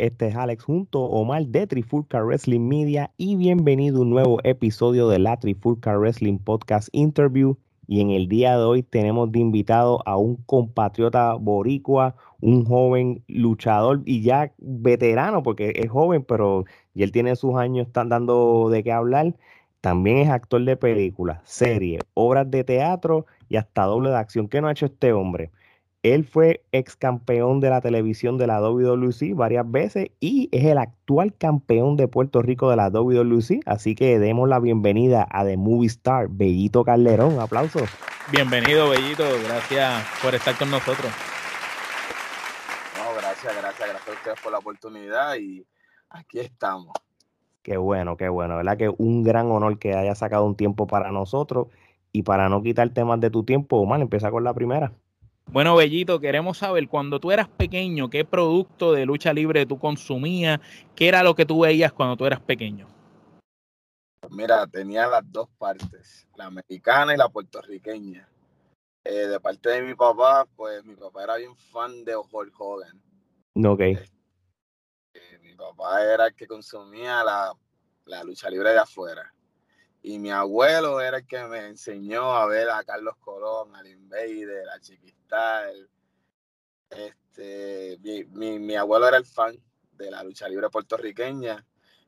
Este es Alex junto Omar de Trifulca Wrestling Media y bienvenido a un nuevo episodio de la Trifulca Wrestling Podcast Interview. Y en el día de hoy tenemos de invitado a un compatriota boricua, un joven luchador y ya veterano, porque es joven, pero ya él tiene sus años, están dando de qué hablar. También es actor de películas, series, obras de teatro y hasta doble de acción. ¿Qué no ha hecho este hombre? Él fue ex campeón de la televisión de la WWE varias veces y es el actual campeón de Puerto Rico de la WWE. Así que demos la bienvenida a The Movie Star, Bellito Calderón. Aplausos. Bienvenido, Bellito. Gracias por estar con nosotros. No, gracias, gracias, gracias a ustedes por la oportunidad y aquí estamos. Qué bueno, qué bueno. ¿Verdad? Que un gran honor que haya sacado un tiempo para nosotros y para no quitar temas de tu tiempo, Omar, empieza con la primera. Bueno, Bellito, queremos saber, cuando tú eras pequeño, ¿qué producto de lucha libre tú consumías? ¿Qué era lo que tú veías cuando tú eras pequeño? Mira, tenía las dos partes, la americana y la puertorriqueña. Eh, de parte de mi papá, pues mi papá era bien fan de Hulk Hogan. Ok. Eh, mi papá era el que consumía la, la lucha libre de afuera. Y mi abuelo era el que me enseñó a ver a Carlos Colón, al Invader, a Chiquistal. Este, mi, mi, mi, abuelo era el fan de la lucha libre puertorriqueña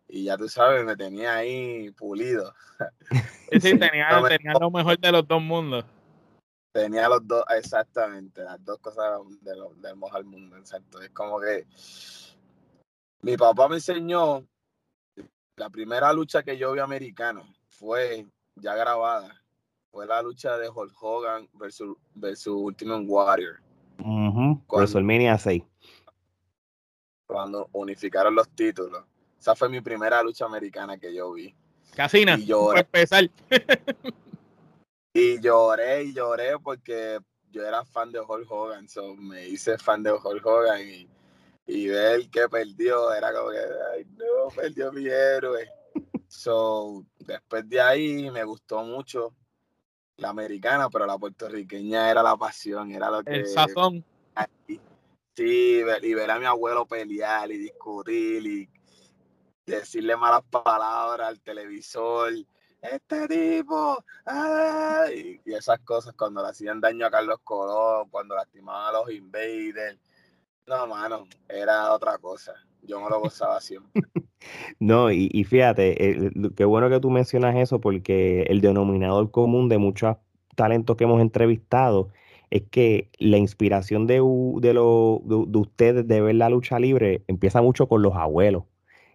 y ya tú sabes, me tenía ahí pulido. Sí, sí tenía, no tenía lo mejor de los dos mundos. Tenía los dos, exactamente, las dos cosas de lo, del mejor mundo, exacto. Es como que mi papá me enseñó la primera lucha que yo vi americano fue ya grabada. Fue la lucha de Hulk Hogan versus, versus Ultimate Warrior. Uh -huh. WrestleMania 6. Cuando unificaron los títulos. Esa fue mi primera lucha americana que yo vi. Casina, y lloré. empezar. y lloré y lloré porque yo era fan de Hulk Hogan. So me hice fan de Hulk Hogan y, y ver que perdió era como que, ay, no, perdió mi héroe. So, después de ahí me gustó mucho la americana, pero la puertorriqueña era la pasión, era lo que... El sazón. Sí, y ver a mi abuelo pelear y discutir y decirle malas palabras al televisor. Este tipo, ¡ay! y esas cosas cuando le hacían daño a Carlos Colón, cuando lastimaban a los invaders. No, mano, era otra cosa. Yo me lo gozaba siempre. No, y, y fíjate, qué bueno que tú mencionas eso porque el denominador común de muchos talentos que hemos entrevistado es que la inspiración de, de, lo, de, de ustedes de ver la lucha libre empieza mucho con los abuelos.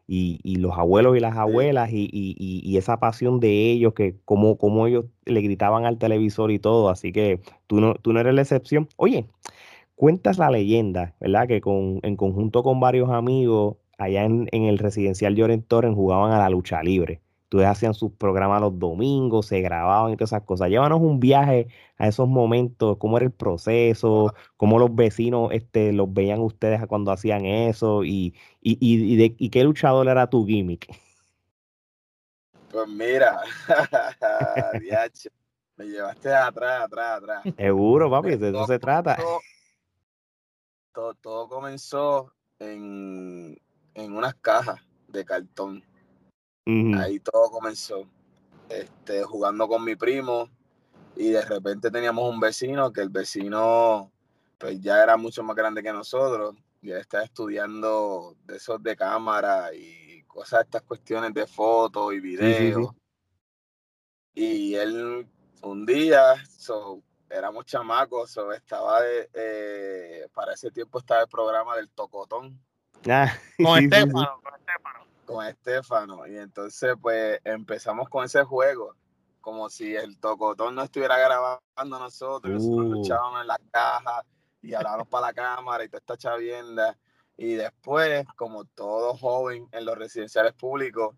Y, y los abuelos y las abuelas y, y, y, esa pasión de ellos, que como, como ellos le gritaban al televisor y todo, así que tú no, tú no eres la excepción. Oye, cuentas la leyenda, ¿verdad? Que con, en conjunto con varios amigos allá en, en el residencial Lloren Torren jugaban a la lucha libre. Ustedes hacían sus programas los domingos, se grababan y todas esas cosas. Llévanos un viaje a esos momentos, cómo era el proceso, cómo los vecinos este, los veían ustedes cuando hacían eso y, y, y, y, de, y qué luchador era tu gimmick. Pues mira, me llevaste atrás, atrás, atrás. Seguro, papi, de eso se trata. Todo, todo comenzó en, en unas cajas de cartón. Uh -huh. Ahí todo comenzó. Este, jugando con mi primo y de repente teníamos un vecino que el vecino pues ya era mucho más grande que nosotros y él estaba estudiando de esos de cámara y cosas, estas cuestiones de fotos y videos. Sí, sí, sí. Y él un día, so, éramos chamacos, so, estaba de, eh, para ese tiempo estaba el programa del Tocotón. Ah, con Estefano, con Estefano. Con Estefano. Y entonces, pues, empezamos con ese juego, como si el Tocotón no estuviera grabando a nosotros, uh. nosotros luchábamos en la caja y hablábamos para la cámara y toda esta chavienda. Y después, como todo joven en los residenciales públicos,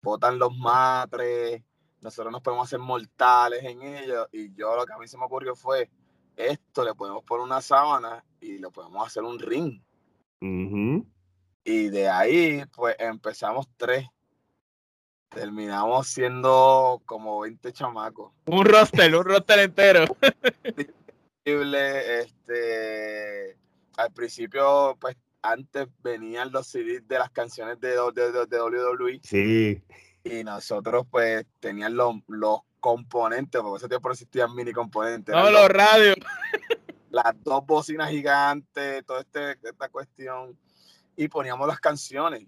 botan los matres, nosotros nos podemos hacer mortales en ellos. Y yo lo que a mí se me ocurrió fue, esto le podemos poner una sábana y le podemos hacer un ring. Uh -huh. Y de ahí, pues empezamos tres. Terminamos siendo como 20 chamacos. Un roster, un roster entero. Este, al principio, pues antes venían los CDs de las canciones de, de, de, WWE. Sí. Y nosotros, pues, tenían los, los componentes, porque ese tiempo existían mini componentes. No, los radios. Las dos bocinas gigantes, toda este, esta cuestión. Y poníamos las canciones.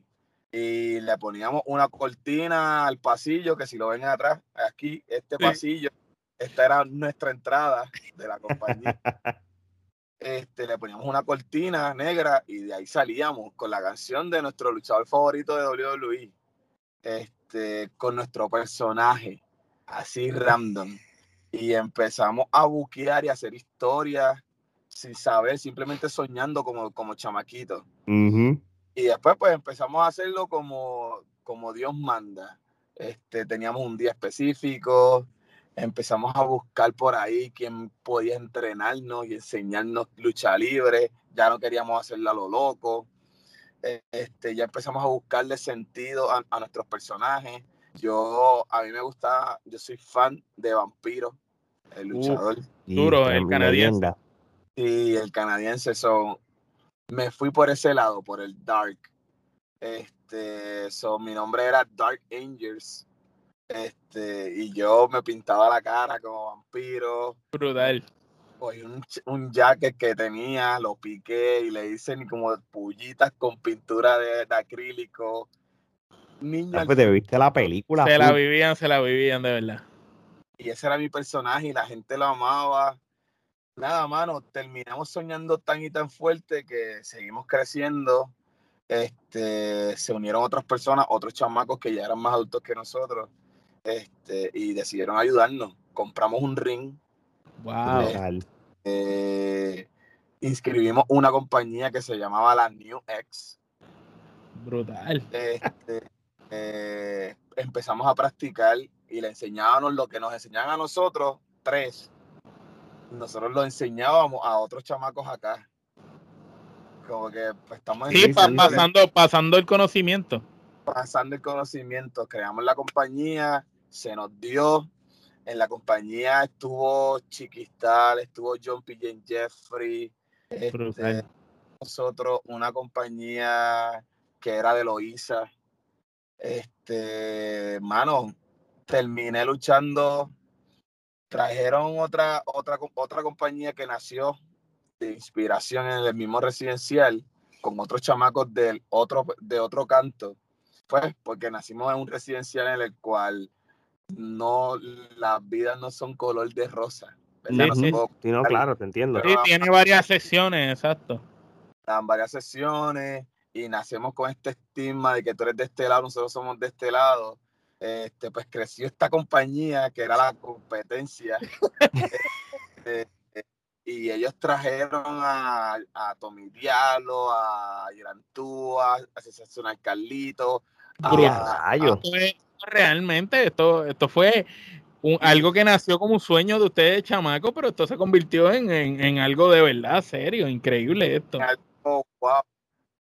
Y le poníamos una cortina al pasillo, que si lo ven atrás, aquí, este pasillo, esta era nuestra entrada de la compañía. este, le poníamos una cortina negra y de ahí salíamos con la canción de nuestro luchador favorito de WWE, este, con nuestro personaje, así random. Y empezamos a buquear y a hacer historias sin saber, simplemente soñando como, como chamaquitos. Y después pues empezamos a hacerlo como, como Dios manda. Este, teníamos un día específico, empezamos a buscar por ahí quién podía entrenarnos y enseñarnos lucha libre, ya no queríamos hacerlo a lo loco, e, este, ya empezamos a buscarle sentido a, nuestros personajes. Yo, a mí me gusta, yo soy fan de Vampiro, el luchador. duro, el canadiense. Sí, el canadiense, son me fui por ese lado, por el dark. Este, so, mi nombre era Dark Angels este, y yo me pintaba la cara como vampiro. Brutal. Cogí un, un jacket que tenía, lo piqué y le hice como pullitas con pintura de, acrílico. Niña. Ah, pues te viste la película. Se la vivían, se la vivían de verdad. Y ese era mi personaje y la gente lo amaba. Nada, mano, terminamos soñando tan y tan fuerte que seguimos creciendo. Este, se unieron otras personas, otros chamacos que ya eran más adultos que nosotros este, y decidieron ayudarnos. Compramos un ring. Wow. Eh, inscribimos una compañía que se llamaba la New X. Brutal. Este, eh, empezamos a practicar y le enseñábamos lo que nos enseñaban a nosotros, tres. Nosotros lo enseñábamos a otros chamacos acá. Como que pues, estamos sí, pasando, pasando el conocimiento. Pasando el conocimiento. Creamos la compañía, se nos dio. En la compañía estuvo Chiquistal, estuvo John P. Jeffrey, este, nosotros una compañía que era de Loíza. Este, mano, terminé luchando. Trajeron otra, otra, otra compañía que nació de inspiración en el mismo residencial con otros chamacos del otro, de otro canto. Pues porque nacimos en un residencial en el cual no, las vidas no son color de rosa. Sí, no, claro, te entiendo. Sí, tiene varias sesiones, exacto. Dan varias sesiones y nacemos con este estigma de que tú eres de este lado, nosotros somos de este lado. Este, pues creció esta compañía que era la competencia. Este, y ellos trajeron a, a Tommy Diallo, a Irantúa, a Sensacional Carlito, a, a, realmente esto, esto fue algo que nació como un sueño de ustedes, chamaco, pero esto se convirtió en, algo de verdad serio, increíble esto.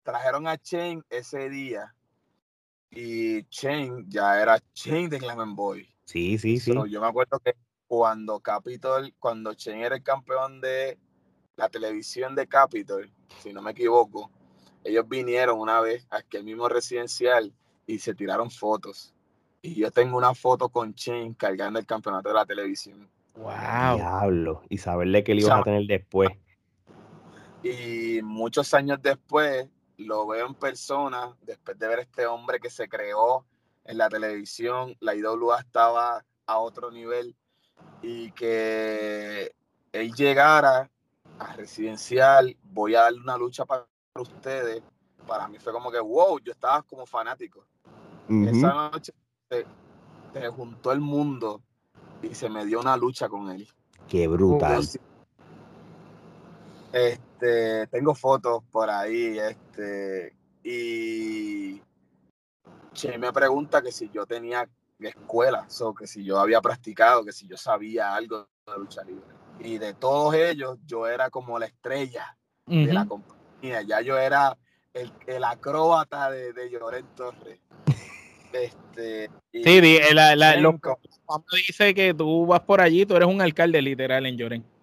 Trajeron a Chain ese día y Chain ya era Chain de Clement Boy. Sí, sí, sí. yo me acuerdo que cuando Capitol, cuando Chain era el campeón de la televisión de Capitol, si no me equivoco, ellos vinieron una vez a aquel mismo residencial y se tiraron fotos y yo tengo una foto con Chen cargando el campeonato de la televisión. ¡Wow! Diablo. Y saberle que le ibas a tener después. Y muchos años después lo veo en persona, después de ver este hombre que se creó en la televisión, la IWA estaba a otro nivel y que él llegara a residencial, voy a darle una lucha para ustedes. Para mí fue como que, wow, yo estaba como fanático. Esa noche se, juntó el mundo y se me dio una lucha con él. Qué brutal. Este, tengo fotos por ahí, este, y Che me pregunta que si yo tenía escuela, o que si yo había practicado, que si yo sabía algo de lucha libre. Y de todos ellos, yo era como la estrella de la compañía. Ya yo era el, el acróbata de, de Llorén Torres. Este, sí, la, la, dice que tú vas por allí, tú eres un alcalde literal en Lloren.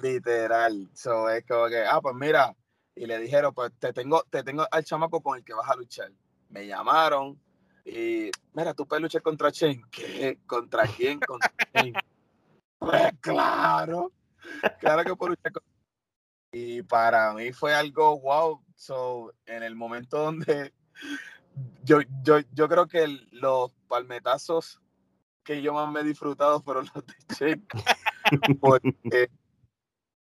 Literal. So, es como que, ah, pues mira, y le dijeron, pues te tengo, te tengo al chamaco con el que vas a luchar. Me llamaron y, mira, tú puedes luchar contra Chen. ¿Qué? ¿Contra quién? ¿Contra quién? pues claro, claro que por luchar Y para mí fue algo wow. So, en el momento donde yo, yo, yo creo que los palmetazos que yo más me he disfrutado fueron los de Chen. Porque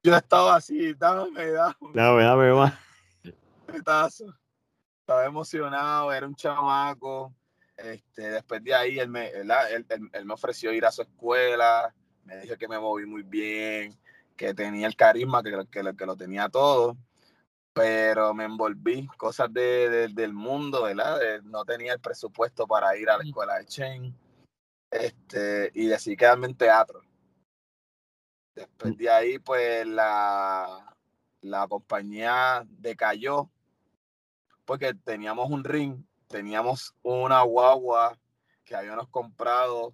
yo estaba así, dame, dame. Dame, dame más. Estaba emocionado, era un chamaco. Este, después de ahí, él me, él, él, me ofreció ir a su escuela, me dijo que me moví muy bien, que tenía el carisma, que, que, que lo tenía todo, pero me envolví, cosas de, del mundo, ¿verdad? no tenía el presupuesto para ir a la escuela de Chen, este, y decidí quedarme en teatro. Después de ahí, pues la, la compañía decayó porque teníamos un ring, teníamos una guagua que habíamos comprado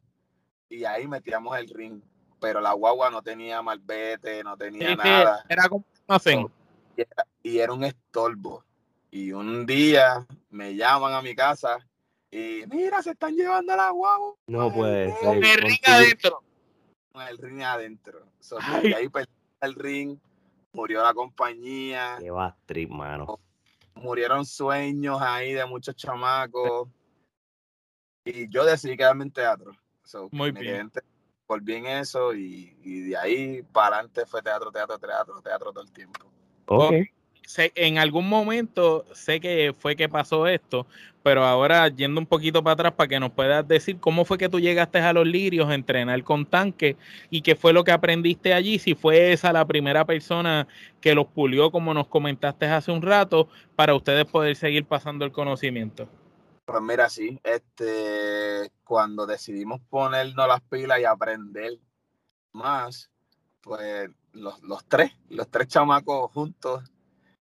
y ahí metíamos el ring, pero la guagua no tenía malvete, no tenía nada. Era como y, era, y era un estorbo. Y un día me llaman a mi casa y mira, se están llevando a la guagua. No puede ser. el ring adentro. El ring adentro. y ahí perdí el ring, murió la compañía. Qué va trip, mano. Murieron sueños ahí de muchos chamacos. Y yo decidí quedarme en teatro. Muy bien. volví en eso y, y, de ahí para adelante fue teatro, teatro, teatro, teatro todo el tiempo. Ok en algún momento sé que fue que pasó esto, pero ahora yendo un poquito para atrás para que nos puedas decir cómo fue que tú llegaste a los lirios a entrenar con tanque y qué fue lo que aprendiste allí, si fue esa la primera persona que los pulió como nos comentaste hace un rato para ustedes poder seguir pasando el conocimiento. Pues mira, sí, este, cuando decidimos ponernos las pilas y aprender más, pues los tres, los tres chamacos juntos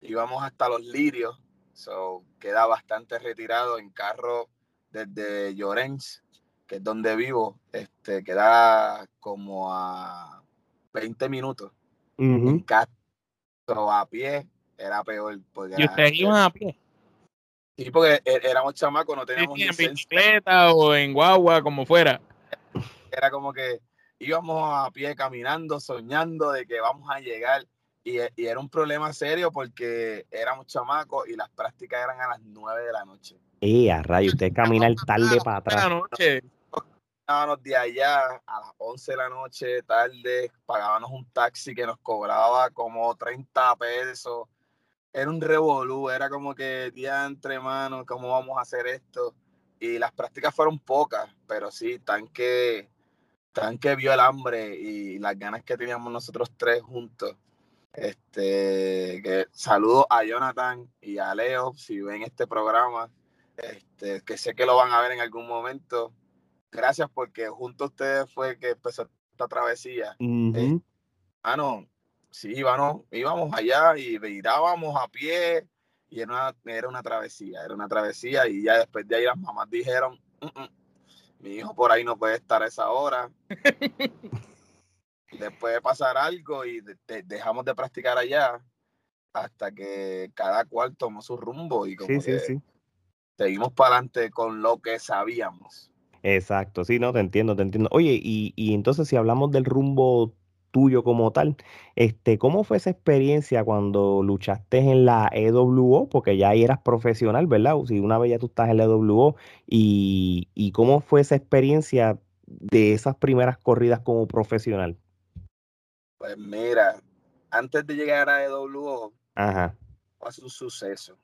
íbamos hasta los lirios, so, queda bastante retirado en carro desde Llorens, que es donde vivo, este, queda como a 20 minutos en carro. a pie era peor. ¿Y ustedes iban a pie? Sí, porque e, éramos chamacos, no teníamos ¿En bicicleta o en guagua, como fuera? Era como que íbamos a pie caminando, soñando de que vamos a llegar y, era un problema serio porque éramos chamacos y las prácticas eran a las 9 de la noche. Y a rayo, usted caminar tarde para atrás. noche. de allá a las 11 de la noche, tarde, pagábamos un taxi que nos cobraba como 30 pesos. Era un revolú, era como que día entre manos, ¿cómo vamos a hacer esto? Y las prácticas fueron pocas, pero sí, tan que, tan que vio el hambre y las ganas que teníamos nosotros tres juntos este, que saludo a Jonathan y a Leo si ven este programa, este, que sé que lo van a ver en algún momento. Gracias porque junto a ustedes fue que empezó esta travesía. ah, no, sí, íbamos, íbamos allá y irábamos a pie y era una, era una travesía, era una travesía y ya después de ahí las mamás dijeron, mm, mm, mi hijo por ahí no puede estar a esa hora. después de pasar algo y dejamos de practicar allá hasta que cada cual tomó su rumbo y como seguimos para adelante con lo que sabíamos. Exacto, sí, no, te entiendo, te entiendo. Oye, y, y entonces si hablamos del rumbo tuyo como tal, este, ¿cómo fue esa experiencia cuando luchaste en la EWO? Porque ya ahí eras profesional, ¿verdad? Si una vez ya tú estás en la EWO, y, y cómo fue esa experiencia de esas primeras corridas como profesional. Pues mira, antes de llegar a EWO, Ajá. fue un suceso.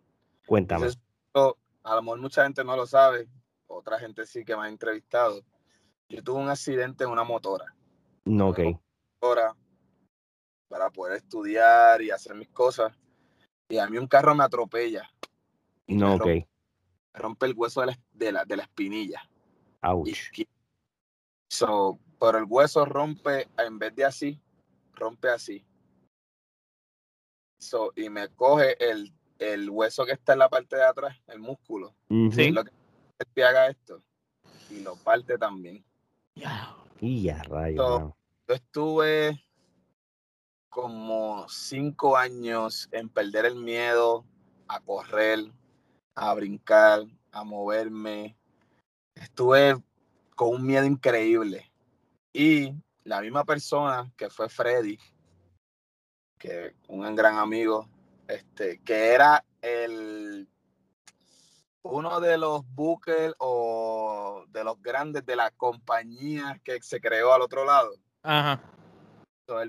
Cuéntame. a lo mejor mucha gente no lo sabe, otra gente sí que me ha entrevistado. Yo tuve un accidente en una motora. No, ok. Motora para poder estudiar y hacer mis cosas. Y a mí un carro me atropella. No, ok. me rompe el hueso de la, de la, de la espinilla. Ouch. so, pero el hueso rompe, en vez de así, rompe así. So, y me coge el, el, hueso que está en la parte de atrás, el músculo. Sí. Lo que haga esto. Y lo parte también. Y ya, rayo. yo estuve como cinco años en perder el miedo a correr, a brincar, a moverme. Estuve con un miedo increíble. Y la misma persona que fue Freddy, que un gran amigo, este, que era el uno de los bookers o de los grandes de la compañía que se creó al otro lado. Ajá.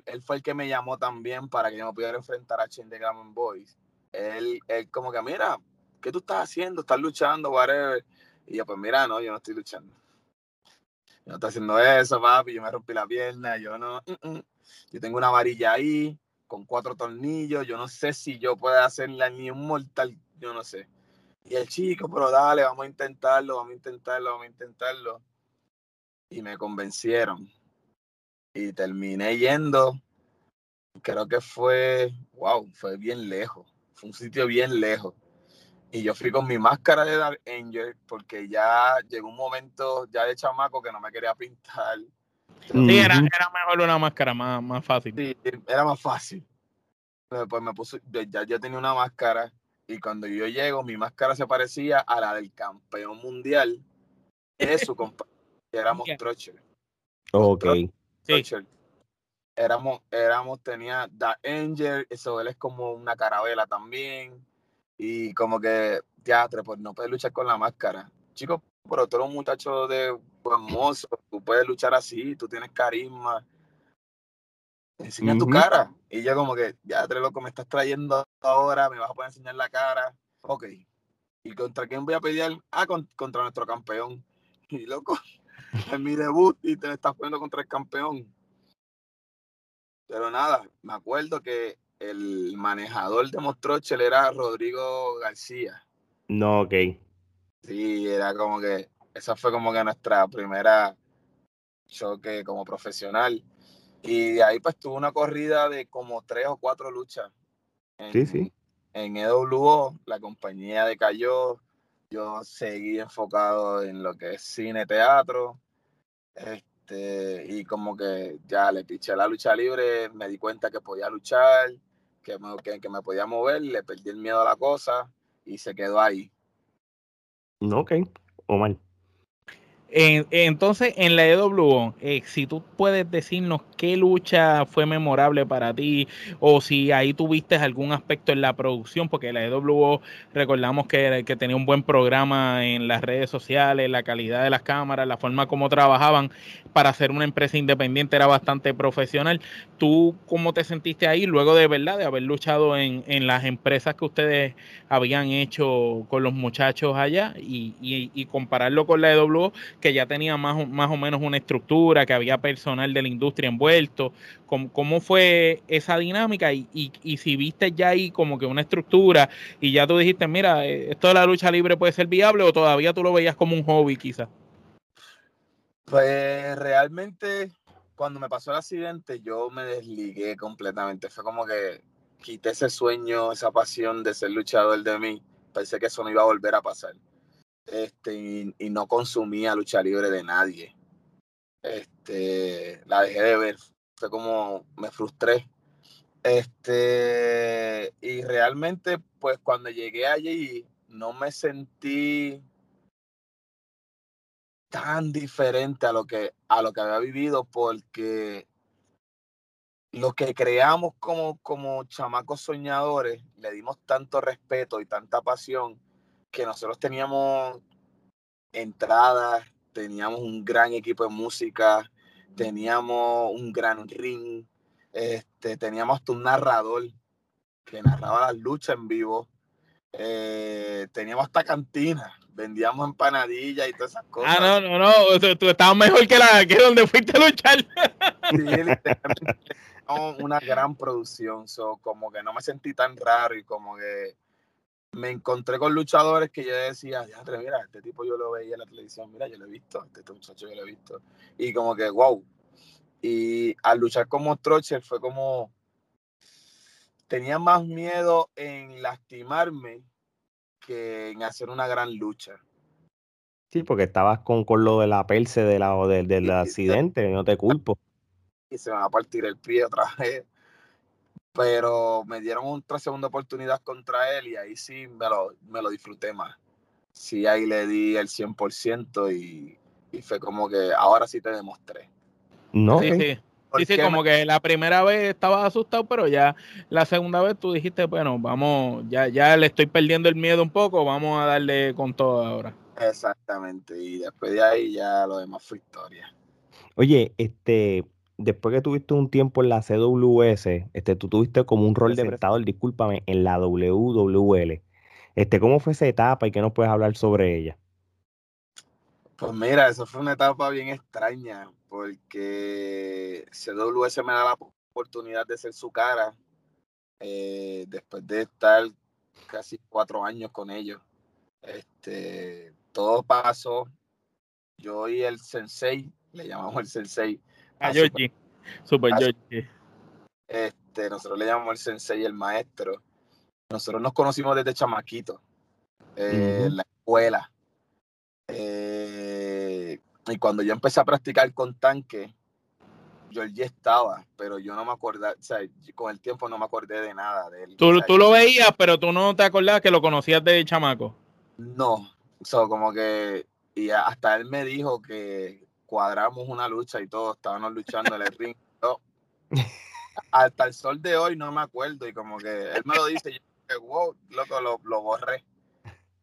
él, fue el que me llamó también para que yo me pudiera enfrentar a Chain de Gammon Boys. Él, él como que, mira, ¿qué tú estás haciendo? ¿Estás luchando? Whatever. Y yo, pues mira, no, yo no estoy luchando. No estoy haciendo eso, papi. Yo me rompí la pierna. Yo no. Yo tengo una varilla ahí con cuatro tornillos. Yo no sé si yo puedo hacerla ni un mortal. Yo no sé. Y el chico, pero dale, vamos a intentarlo, vamos a intentarlo, vamos a intentarlo. Y me convencieron. Y terminé yendo. Creo que fue, wow, fue bien lejos. Fue un sitio bien lejos. Y yo fui con mi máscara de Dark Angel porque ya llegó un momento ya de chamaco que no me quería pintar. Sí, era, era mejor una máscara más, más fácil. Sí, era más fácil. Pues me puse, ya yo tenía una máscara y cuando yo llego, mi máscara se parecía a la del campeón mundial de su compañero, éramos Trocher. Ok. Éramos, éramos, tenía The Angel, eso él es como una carabela también. Y como que, teatro, pues no puedes luchar con la máscara. Chicos, pero tú eres un muchacho de buen mozo, tú puedes luchar así, tú tienes carisma enseña tu cara. Y yo como que, ya, tres loco, me estás trayendo ahora, me vas a poder enseñar la cara. Ok. ¿Y contra quién voy a pelear? Ah, contra nuestro campeón. Y loco, en mi debut y te estás poniendo contra el campeón. Pero nada, me acuerdo que el manejador de Mostrochel era Rodrigo García. No, ok. Sí, era como que, esa fue como que nuestra primera choque como profesional. Y de ahí pues tuve una corrida de como tres o cuatro luchas. En, sí, sí. En EWO, la compañía decayó. Yo seguí enfocado en lo que es cine, teatro. Este, y como que ya le piché la lucha libre, me di cuenta que podía luchar, que me, que, que me podía mover, le perdí el miedo a la cosa y se quedó ahí. Ok, Omar entonces, en la EWO, eh, si tú puedes decirnos qué lucha fue memorable para ti o si ahí tuviste algún aspecto en la producción, porque la EWO recordamos que, tenía un buen programa en las redes sociales, la calidad de las cámaras, la forma como trabajaban para ser una empresa independiente era bastante profesional. ¿Tú cómo te sentiste ahí luego de verdad de haber luchado en, en las empresas que ustedes habían hecho con los muchachos allá y, y, y compararlo con la EWO? Que ya tenía más, más o menos una estructura, que había personal de la industria envuelto. ¿Cómo, cómo fue esa dinámica? Y, y, si viste ya ahí como que una estructura y ya tú dijiste, mira, eh, esto de la lucha libre puede ser viable o todavía tú lo veías como un hobby quizás. Pues realmente cuando me pasó el accidente yo me desligué completamente. Fue como que quité ese sueño, esa pasión de ser luchador de mí. Pensé que eso no iba a volver a pasar este, y, no consumía lucha libre de nadie. Este, la dejé de ver, fue como me frustré. Este, y realmente, pues cuando llegué allí, no me sentí tan diferente a lo que, a lo que había vivido, porque lo que creamos como, como chamacos soñadores, le dimos tanto respeto y tanta pasión que nosotros teníamos entradas, teníamos un gran equipo de música, teníamos un gran ring, este, teníamos hasta un narrador que narraba las luchas en vivo, eh, teníamos hasta cantina, vendíamos empanadillas y todas esas ah, cosas. Ah, no, no, no, tú, estabas mejor que la que donde fuiste a luchar. Sí, una gran producción, so, como que no me sentí tan raro y como que me encontré con luchadores que yo decía, mira, este tipo yo lo veía en la televisión, mira, yo lo he visto, este, muchacho yo lo he visto. Y como que, wow. Y al luchar como Trocher fue como, tenía más miedo en lastimarme que en hacer una gran lucha. Sí, porque estabas con, con lo de la perse de la, del, del accidente, no te culpo. Y se van a partir el pie otra vez. Pero me dieron otra segunda oportunidad contra él y ahí sí me lo, me lo disfruté más. Sí, ahí le di el 100% y, y fue como que ahora sí te demostré. No, sí, sí. Sí, sí, como que la primera vez estabas asustado, pero ya la segunda vez tú dijiste, bueno, vamos, ya, ya le estoy perdiendo el miedo un poco, vamos a darle con todo ahora. Exactamente, y después de ahí ya lo demás fue historia. Oye, este, después que tuviste un tiempo en la CWS, este, tú tuviste como un rol de prestador, discúlpame, en la WWL. Este, ¿cómo fue esa etapa y qué nos puedes hablar sobre ella? Pues mira, eso fue una etapa bien extraña, porque CWS me da la oportunidad de ser su cara eh, después de estar casi cuatro años con ellos. Este, todo pasó. Yo y el sensei, le llamamos el sensei. A, Georgie, super, Georgie. Este, nosotros le llamamos el sensei el maestro. Nosotros nos conocimos desde chamaquito, eh, en la escuela. Eh, y cuando yo empecé a practicar con tanque, ya estaba, pero yo no me acordaba, o sea, con el tiempo no me acordé de nada de él. Tú, tú lo veías, pero tú no te acordabas que lo conocías de chamaco. No, so, como que, y hasta él me dijo que cuadramos una lucha y todo, estábamos luchando en el ring. hasta el sol de hoy no me acuerdo y como que él me lo dice, yo que wow, loco, lo, lo borré.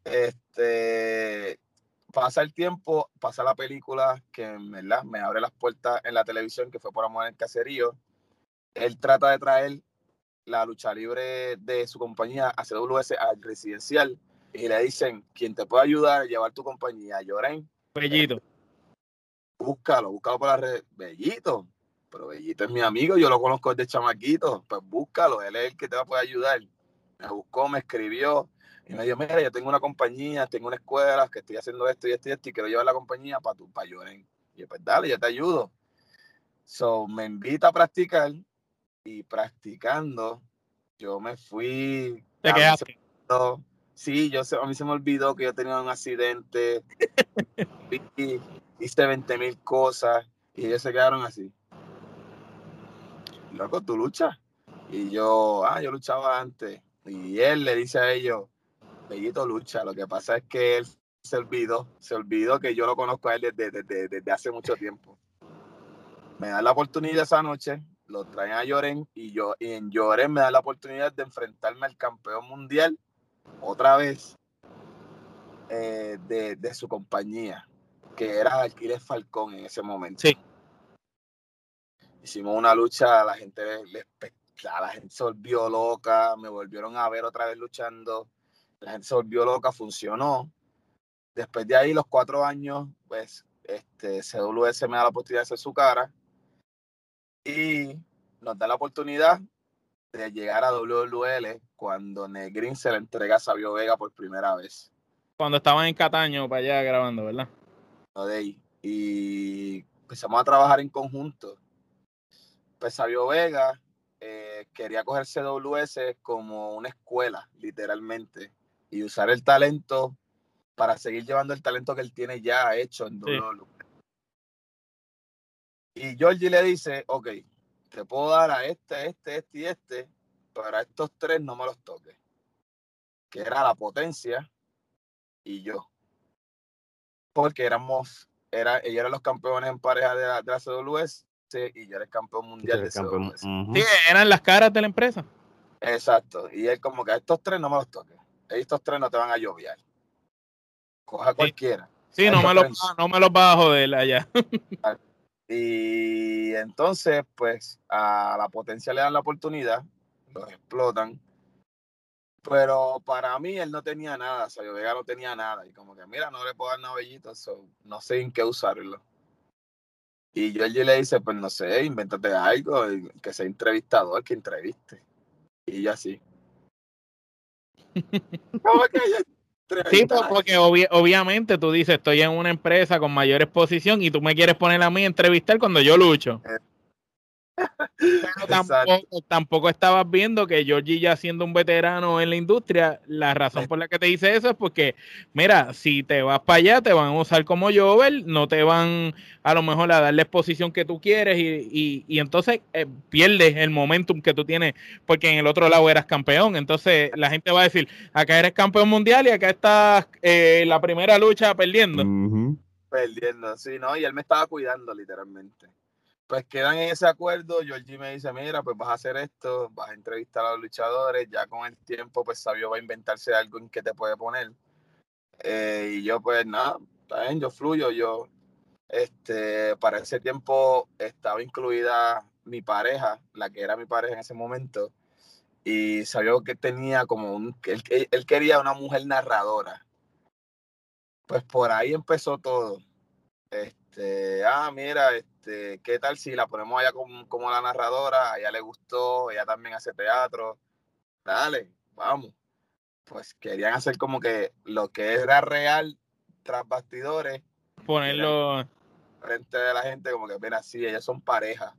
Este, pasa el tiempo, pasa la película que ¿verdad? me abre las puertas en la televisión, que fue por amor en el caserío. Él trata de traer la lucha libre de su compañía a CWS al residencial y le dicen, ¿quién te puede ayudar a llevar tu compañía? Lloren. Bellito. Búscalo, búscalo por la red. Bellito. Pero Bellito es mi amigo, yo lo conozco desde chamaquito. Pues búscalo, él es el que te va a poder ayudar. Me buscó, me escribió y me dijo, mira, yo tengo una compañía, tengo una escuela, que estoy haciendo esto y esto y esto, y quiero llevar la compañía para tu para Lloren. Y yo, pues dale, yo te ayudo. So, me invita a practicar y practicando, yo me fui. ¿Te quedaste? Sí, yo, a mí se me olvidó que yo tenía un accidente. y, hice 20 mil cosas y ellos se quedaron así. Loco, tú luchas. Y yo, ah, yo luchaba antes. Y él le dice a ellos, Bellito lucha. Lo que pasa es que él se olvidó, se olvidó que yo lo conozco a él desde, hace mucho tiempo. Me da la oportunidad esa noche, lo traen a Lloren y yo y en Lloren me da la oportunidad de enfrentarme al campeón mundial otra vez eh, de, su compañía, que era Alquiles Falcón en ese momento. Sí. Hicimos una lucha, la gente, la gente se volvió loca, me volvieron a ver otra vez luchando la gente se volvió loca, funcionó. Después de ahí, los cuatro años, pues, este, CWS me da la oportunidad de hacer su cara y nos da la oportunidad de llegar a WWL cuando Negrin se le entrega a Sabio Vega por primera vez. Cuando estaban en Cataño para allá grabando, ¿verdad? Y empezamos a trabajar en conjunto. Pues Sabio Vega eh, quería coger CWS como una escuela, literalmente y usar el talento para seguir llevando el talento que él tiene ya hecho en WWE. Y Georgie le dice, ok, te puedo dar a este, este, este y este, pero a estos tres no me los toques. Que era la potencia y yo. Porque éramos, era, ellos eran los campeones en pareja de la, de la CWS y yo era el campeón mundial de CWS. Sí, eran las caras de la empresa. Exacto. Y él como que a estos tres no me los toques estos tres no te van a lloviar. Coja cualquiera. Sí, no me, los, no me los va a joder allá. y entonces, pues, a la potencia le dan la oportunidad, los explotan. Pero para mí él no tenía nada, Sayo Vega no tenía nada. Y como que, mira, no le puedo dar navellito, no sé en qué usarlo. Y yo allí le dice, pues no sé, invéntate algo, que sea entrevistador, que entreviste. Y yo así. Sí, pues, porque obviamente tú dices, estoy en una empresa con mayor exposición y tú me quieres poner a mí a entrevistar cuando yo lucho. Tampoco, estabas viendo que Georgie ya siendo un veterano en la industria, la razón por la que te dice eso es porque, mira, si te vas para allá, te van a usar como Jover, no te van a lo mejor a dar la exposición que tú quieres y, y, entonces eh, pierdes el momentum que tú tienes porque en el otro lado eras campeón. Entonces la gente va a decir, acá eres campeón mundial y acá estás eh, la primera lucha perdiendo. Perdiendo, sí, ¿no? Y él me estaba cuidando literalmente pues quedan en ese acuerdo. Georgie me dice, mira, pues vas a hacer esto, vas a entrevistar a los luchadores, ya con el tiempo, pues Sabio va a inventarse algo en que te puede poner. Eh, y yo, pues nada, está bien, yo fluyo, yo, este, para ese tiempo estaba incluida mi pareja, la que era mi pareja en ese momento, y sabía que tenía como un, él, él quería una mujer narradora. Pues por ahí empezó todo. Este, ah, mira, este, ¿qué tal si la ponemos allá como, como la narradora? A ella le gustó, ella también hace teatro. Dale, vamos. Pues querían hacer como que lo que era real tras bastidores. Ponerlo frente de la gente, como que, mira, sí, ellas son pareja.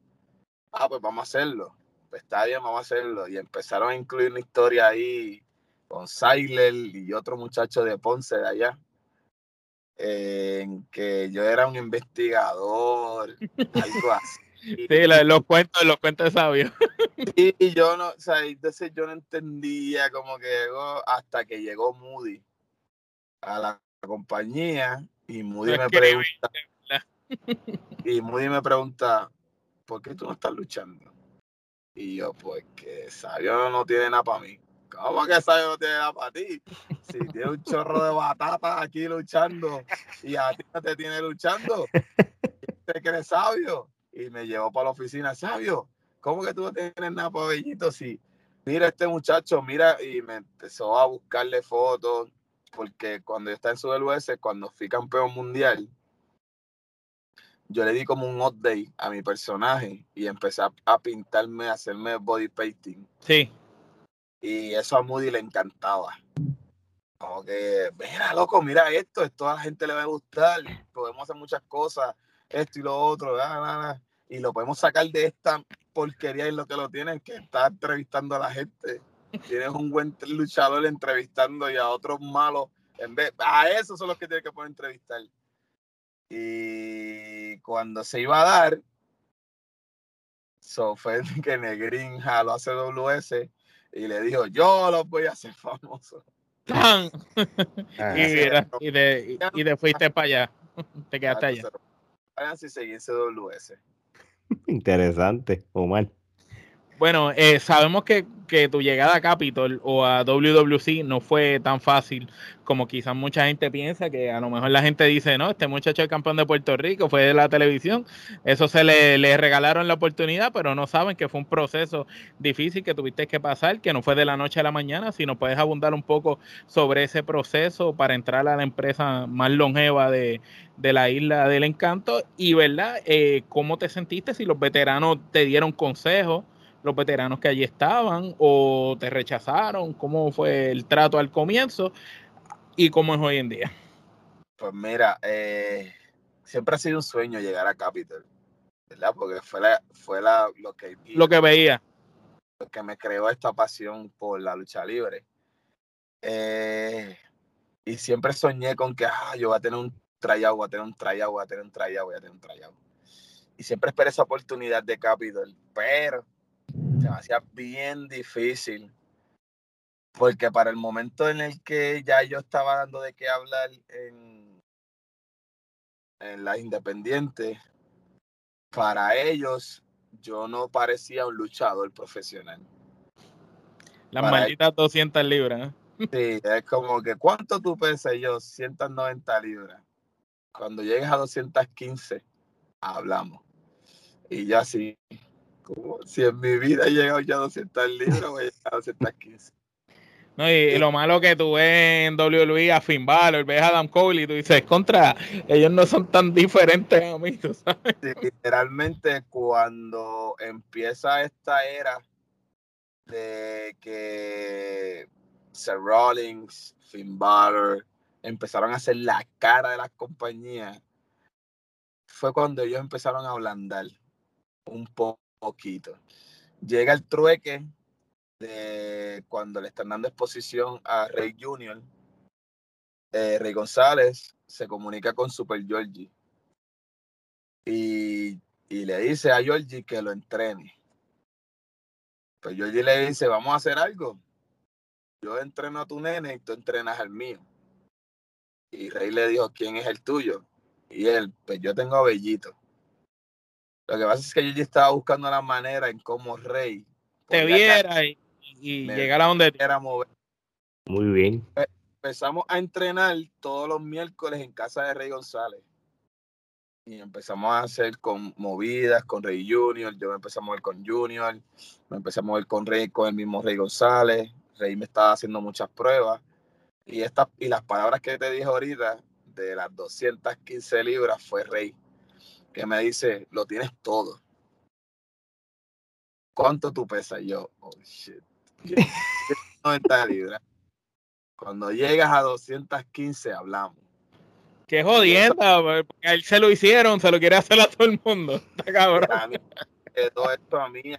Ah, pues vamos a hacerlo. Pues está bien, vamos a hacerlo. Y empezaron a incluir una historia ahí con Siler y otro muchacho de Ponce de allá en que yo era un investigador, algo así. Sí, los cuentos, los cuentos sabios. Y yo no, o sea, entonces yo no entendía como que llegó hasta que llegó Moody a la compañía y Moody me pregunta y Moody me pregunta ¿por qué tú no estás luchando? Y yo, pues que Sabio no tiene nada para mí. ¿Cómo que Sabio no tiene nada para ti? Si tiene un chorro de batata aquí luchando y a ti no te tiene luchando, ¿te crees sabio? Y me llevó para la oficina, sabio, ¿cómo que tú no tienes nada para Bellito? Si, mira este muchacho, mira, y me empezó a buscarle fotos, porque cuando yo estaba en US, cuando fui campeón mundial, yo le di como un update a mi personaje y empecé a, pintarme, a hacerme body painting. Sí. Y eso a Moody le encantaba. Como que, mira, loco, mira esto, esto a la gente le va a gustar, podemos hacer muchas cosas, esto y lo otro, y lo podemos sacar de esta porquería y lo que lo tienen, que está entrevistando a la gente. Tienes un buen luchador entrevistando y a otros malos, en vez, a esos son los que tienen que poner entrevistar. Y cuando se iba a dar, so fue que Negrín jaló a CWS y le dijo, yo los voy a hacer famosos. Ah, y, de, y, de, fuiste para allá. Te quedaste allá. Si seguís CWS. Interesante, Omar. Bueno, eh, sabemos que, que, tu llegada a Capitol o a WWC no fue tan fácil como quizás mucha gente piensa, que a lo mejor la gente dice, no, este muchacho es campeón de Puerto Rico, fue de la televisión, eso se le, le, regalaron la oportunidad, pero no saben que fue un proceso difícil que tuviste que pasar, que no fue de la noche a la mañana, si nos puedes abundar un poco sobre ese proceso para entrar a la empresa más longeva de, de la isla del encanto y, ¿verdad? Eh, ¿Cómo te sentiste? Si los veteranos te dieron consejos los veteranos que allí estaban o te rechazaron? ¿Cómo fue el trato al comienzo y cómo es hoy en día? Pues mira, eh, siempre ha sido un sueño llegar a Capitol, ¿verdad? Porque fue, la, fue la, lo, que, lo que veía. Lo que me creó esta pasión por la lucha libre. Eh, y siempre soñé con que ah, yo voy a tener un tryout, voy a tener un tryout, voy a tener un tryout, voy a tener un tryout. Y siempre esperé esa oportunidad de Capitol, pero se me hacía bien difícil. Porque para el momento en el que ya yo estaba dando de qué hablar en, en la independiente, para ellos yo no parecía un luchador profesional. Las malditas 200 libras. Sí, es como que, ¿cuánto tú pesas? yo, 190 libras. Cuando llegues a 215, hablamos. Y ya sí, si en mi vida he llegado ya a 200 libras, voy a llegar a 215. No, y, lo malo que tú ves en WWE a Finn Balor, ves a Adam Cole y tú dices, contra, ellos no son tan diferentes a mí, sabes. literalmente cuando empieza esta era de que Seth Rollins, Finn Balor empezaron a hacer la cara de las compañías, fue cuando ellos empezaron a ablandar un poco poquito. Llega el trueque de cuando le están dando exposición a Rey Junior. Eh, Rey González se comunica con Super Georgie y, y le dice a Georgie que lo entrene. Pues Georgie le dice, vamos a hacer algo. Yo entreno a tu nene y tú entrenas al mío. Y Rey le dijo, ¿quién es el tuyo? Y él, pues yo tengo a Bellito. Lo que pasa es que yo ya estaba buscando la manera en cómo Rey te viera y, y llegara a donde quiera mover. Muy bien. Empezamos a entrenar todos los miércoles en casa de Rey González. Y empezamos a hacer con movidas con Rey Junior. Yo me empecé a mover con Junior. Me empecé a mover con Rey, con el mismo Rey González. Rey me estaba haciendo muchas pruebas. Y, esta, y las palabras que te dije ahorita, de las 215 libras, fue Rey, que me dice, lo tienes todo. ¿Cuánto tú pesas? yo, oh shit. 90 libras. Cuando llegas a 215 hablamos. Qué jodienda, porque a él se lo hicieron, se lo quiere hacer a todo el mundo. Está cabrón. Todo esto a mí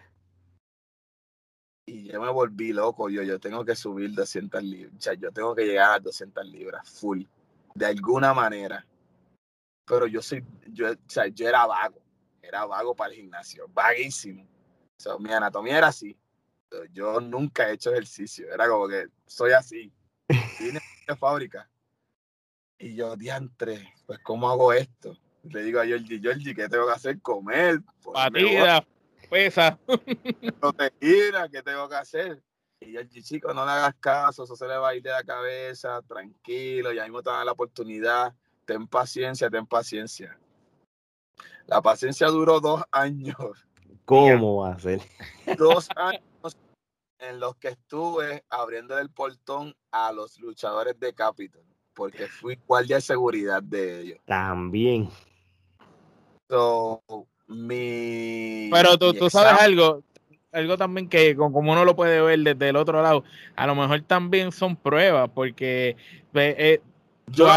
y yo me volví loco. Yo, yo tengo que subir 200 libras. O sea, yo tengo que llegar a 200 libras full, de alguna manera. Pero yo soy, yo, o sea, yo era vago. Era vago para el gimnasio, vaguísimo. O sea, mi anatomía era así. Yo nunca he hecho ejercicio. Era como que soy así. Vine de fábrica. Y yo, diantre, pues, ¿cómo hago esto? Le digo a Georgie, Georgie, ¿qué tengo que hacer? Comer. Batida, pesa. Protegida, ¿qué tengo que hacer? Y el chico, no le hagas caso, eso se le va a ir de la cabeza, tranquilo, ya mismo te dan la oportunidad, ten paciencia, ten paciencia. La paciencia duró dos años. ¿Cómo va a ser? Dos años en los que estuve abriendo el portón a los luchadores de Capitol, porque fui guardia de seguridad de ellos. También. So, mi... Pero tú, tú sabes algo, algo también que como uno lo puede ver desde el otro lado, a lo mejor también son pruebas, porque eh, yo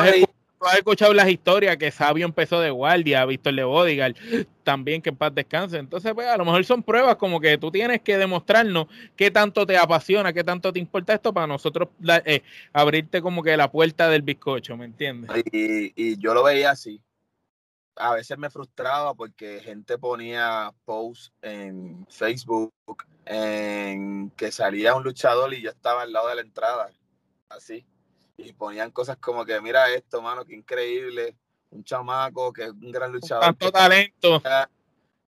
has, escuchado las historias que Sabio empezó de guardia, Víctor de Bodigal, también que en paz descanse. Entonces, pues a lo mejor son pruebas como que tú tienes que demostrarnos qué tanto te apasiona, qué tanto te importa esto para nosotros eh, abrirte como que la puerta del bizcocho, ¿me entiendes? Y, y yo lo veía así a veces me frustraba porque gente ponía posts en Facebook en que salía un luchador y yo estaba al lado de la entrada, así. Y ponían cosas como que, mira esto, mano, qué increíble. Un chamaco que es un gran luchador. Tanto talento.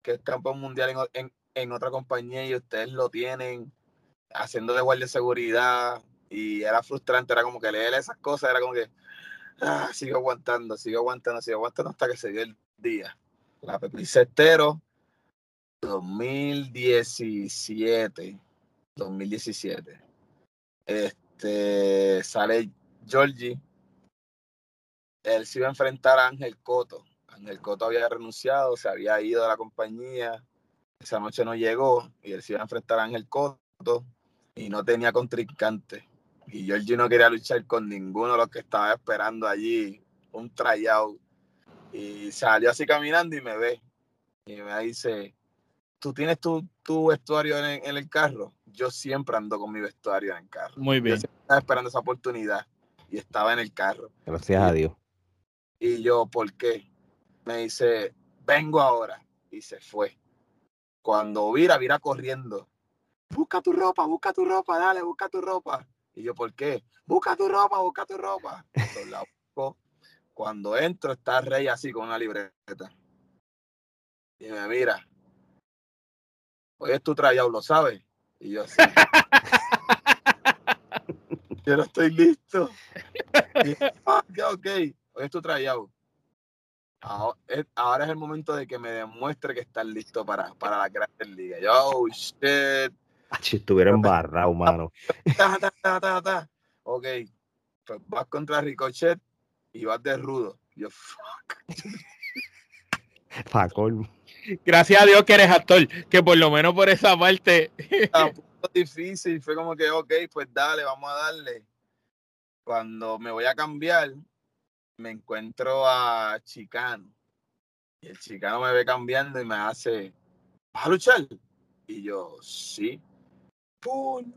Que es campeón mundial en, en, otra compañía y ustedes lo tienen haciendo de guardia de seguridad. Y era frustrante, era como que leer esas cosas, era como que, ah, sigo aguantando, sigo aguantando, sigo aguantando hasta que se dio el día. La Pepi Cestero, 2017. 2017. Este, sale Georgie. Él se iba a enfrentar a Ángel Coto. Ángel Coto había renunciado, se había ido de la compañía. Esa noche no llegó y él se iba a enfrentar a Ángel Coto y no tenía contrincante. Y Georgie no quería luchar con ninguno de los que estaba esperando allí un tryout. Y salió así caminando y me ve. Y me dice, ¿tú tienes tu, tu vestuario en, el carro? Yo siempre ando con mi vestuario en el carro. Muy bien. Yo estaba esperando esa oportunidad y estaba en el carro. Gracias a Dios. Y yo, ¿por qué? Me dice, vengo ahora. Y se fue. Cuando vira, vira corriendo. Busca tu ropa, busca tu ropa, dale, busca tu ropa. Y yo, ¿por qué? Busca tu ropa, busca tu ropa. la Cuando entro, está Rey así con una libreta. Y me mira. Hoy es tu trayado, ¿lo sabes? Y yo sí. yo no estoy listo. Y, ah, ok, hoy es tu trayado. Ahora es el momento de que me demuestre que estás listo para, para la Grandes Ligas. Yo, oh, shit. Si estuviera embarrado, mano. ok, pues vas contra Ricochet y vas de rudo. Yo, fuck. Gracias a Dios que eres actor, que por lo menos por esa parte. Difícil, fue como que, ok, pues dale, vamos a darle. Cuando me voy a cambiar, me encuentro a Chicano. Y el Chicano me ve cambiando y me hace, ¿vas a luchar? Y yo, sí. ¡Pum!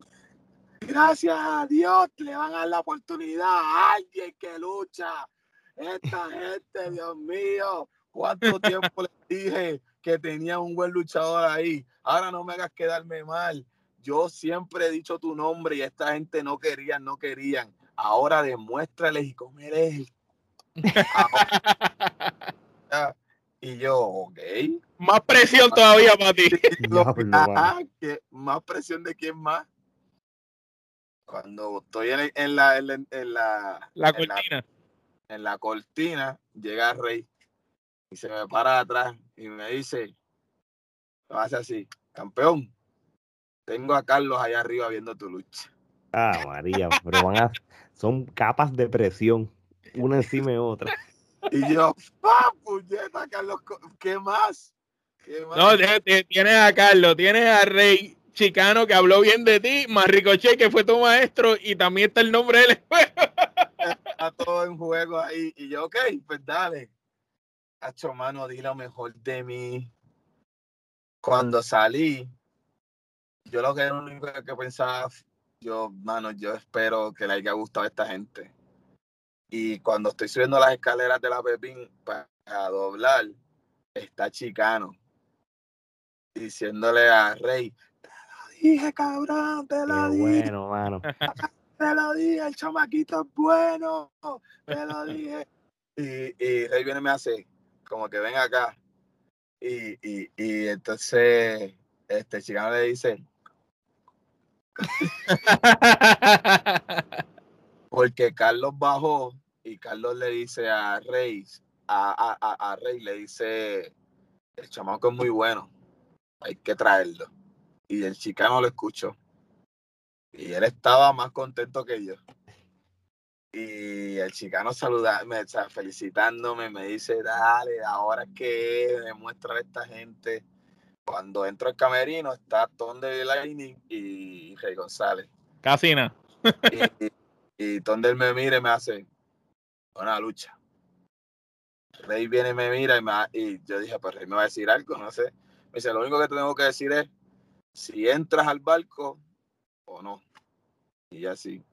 Gracias a Dios le van a dar la oportunidad a alguien que lucha. Esta gente, Dios mío, cuánto tiempo les dije que tenía un buen luchador ahí. Ahora no me hagas quedarme mal. Yo siempre he dicho tu nombre y esta gente no querían, no querían. Ahora demuéstrales y cómo eres. y yo, ok. Más presión todavía para ti. más presión de quién más. Cuando estoy en, la, en, la, la cortina. en la cortina, llega Rey y se me para atrás y me dice, lo hace así, campeón, tengo a Carlos allá arriba viendo tu lucha. Ah, María, pero van a, son capas de presión, una encima de otra. Y yo, ¡ah, puñeta, Carlos! ¿Qué más? ¿Qué más? No, tienes a Carlos, tienes a Rey Chicano que habló bien de ti, más Ricochet que fue tu maestro y también está el nombre del juego. Está todo en juego ahí. Y yo, ok, pues dale. Hacho, mano, di lo mejor de mí. Cuando salí, yo lo que era lo único que pensaba, yo, mano, yo espero que le haya gustado a esta gente. Y cuando estoy subiendo las escaleras de la Pepín para doblar, está Chicano diciéndole a Rey, te lo dije, cabrón, te lo dije. bueno, mano. Te lo dije, el chamaquito es bueno, te lo dije. Y, y Rey viene y me hace, como que ven acá. Y, y, y entonces este chicano le dice, porque Carlos bajó y Carlos le dice a Rey, a, a, a, le dice, el chamaco es muy bueno, hay que traerlo. Y el chicano lo escuchó. Y él estaba más contento que yo. Y el chicano saludándome, felicitándome, me dice, dale, ahora que demuestra a esta gente. Cuando entro al camerino está Tom de Lightning y Rey González. Casina. y, y, y me mira y me hace una lucha. Rey viene y me mira y, me, y yo dije, pues Rey me va a decir algo, no sé. Me dice, lo único que tengo que decir es si entras al barco o no. Y así.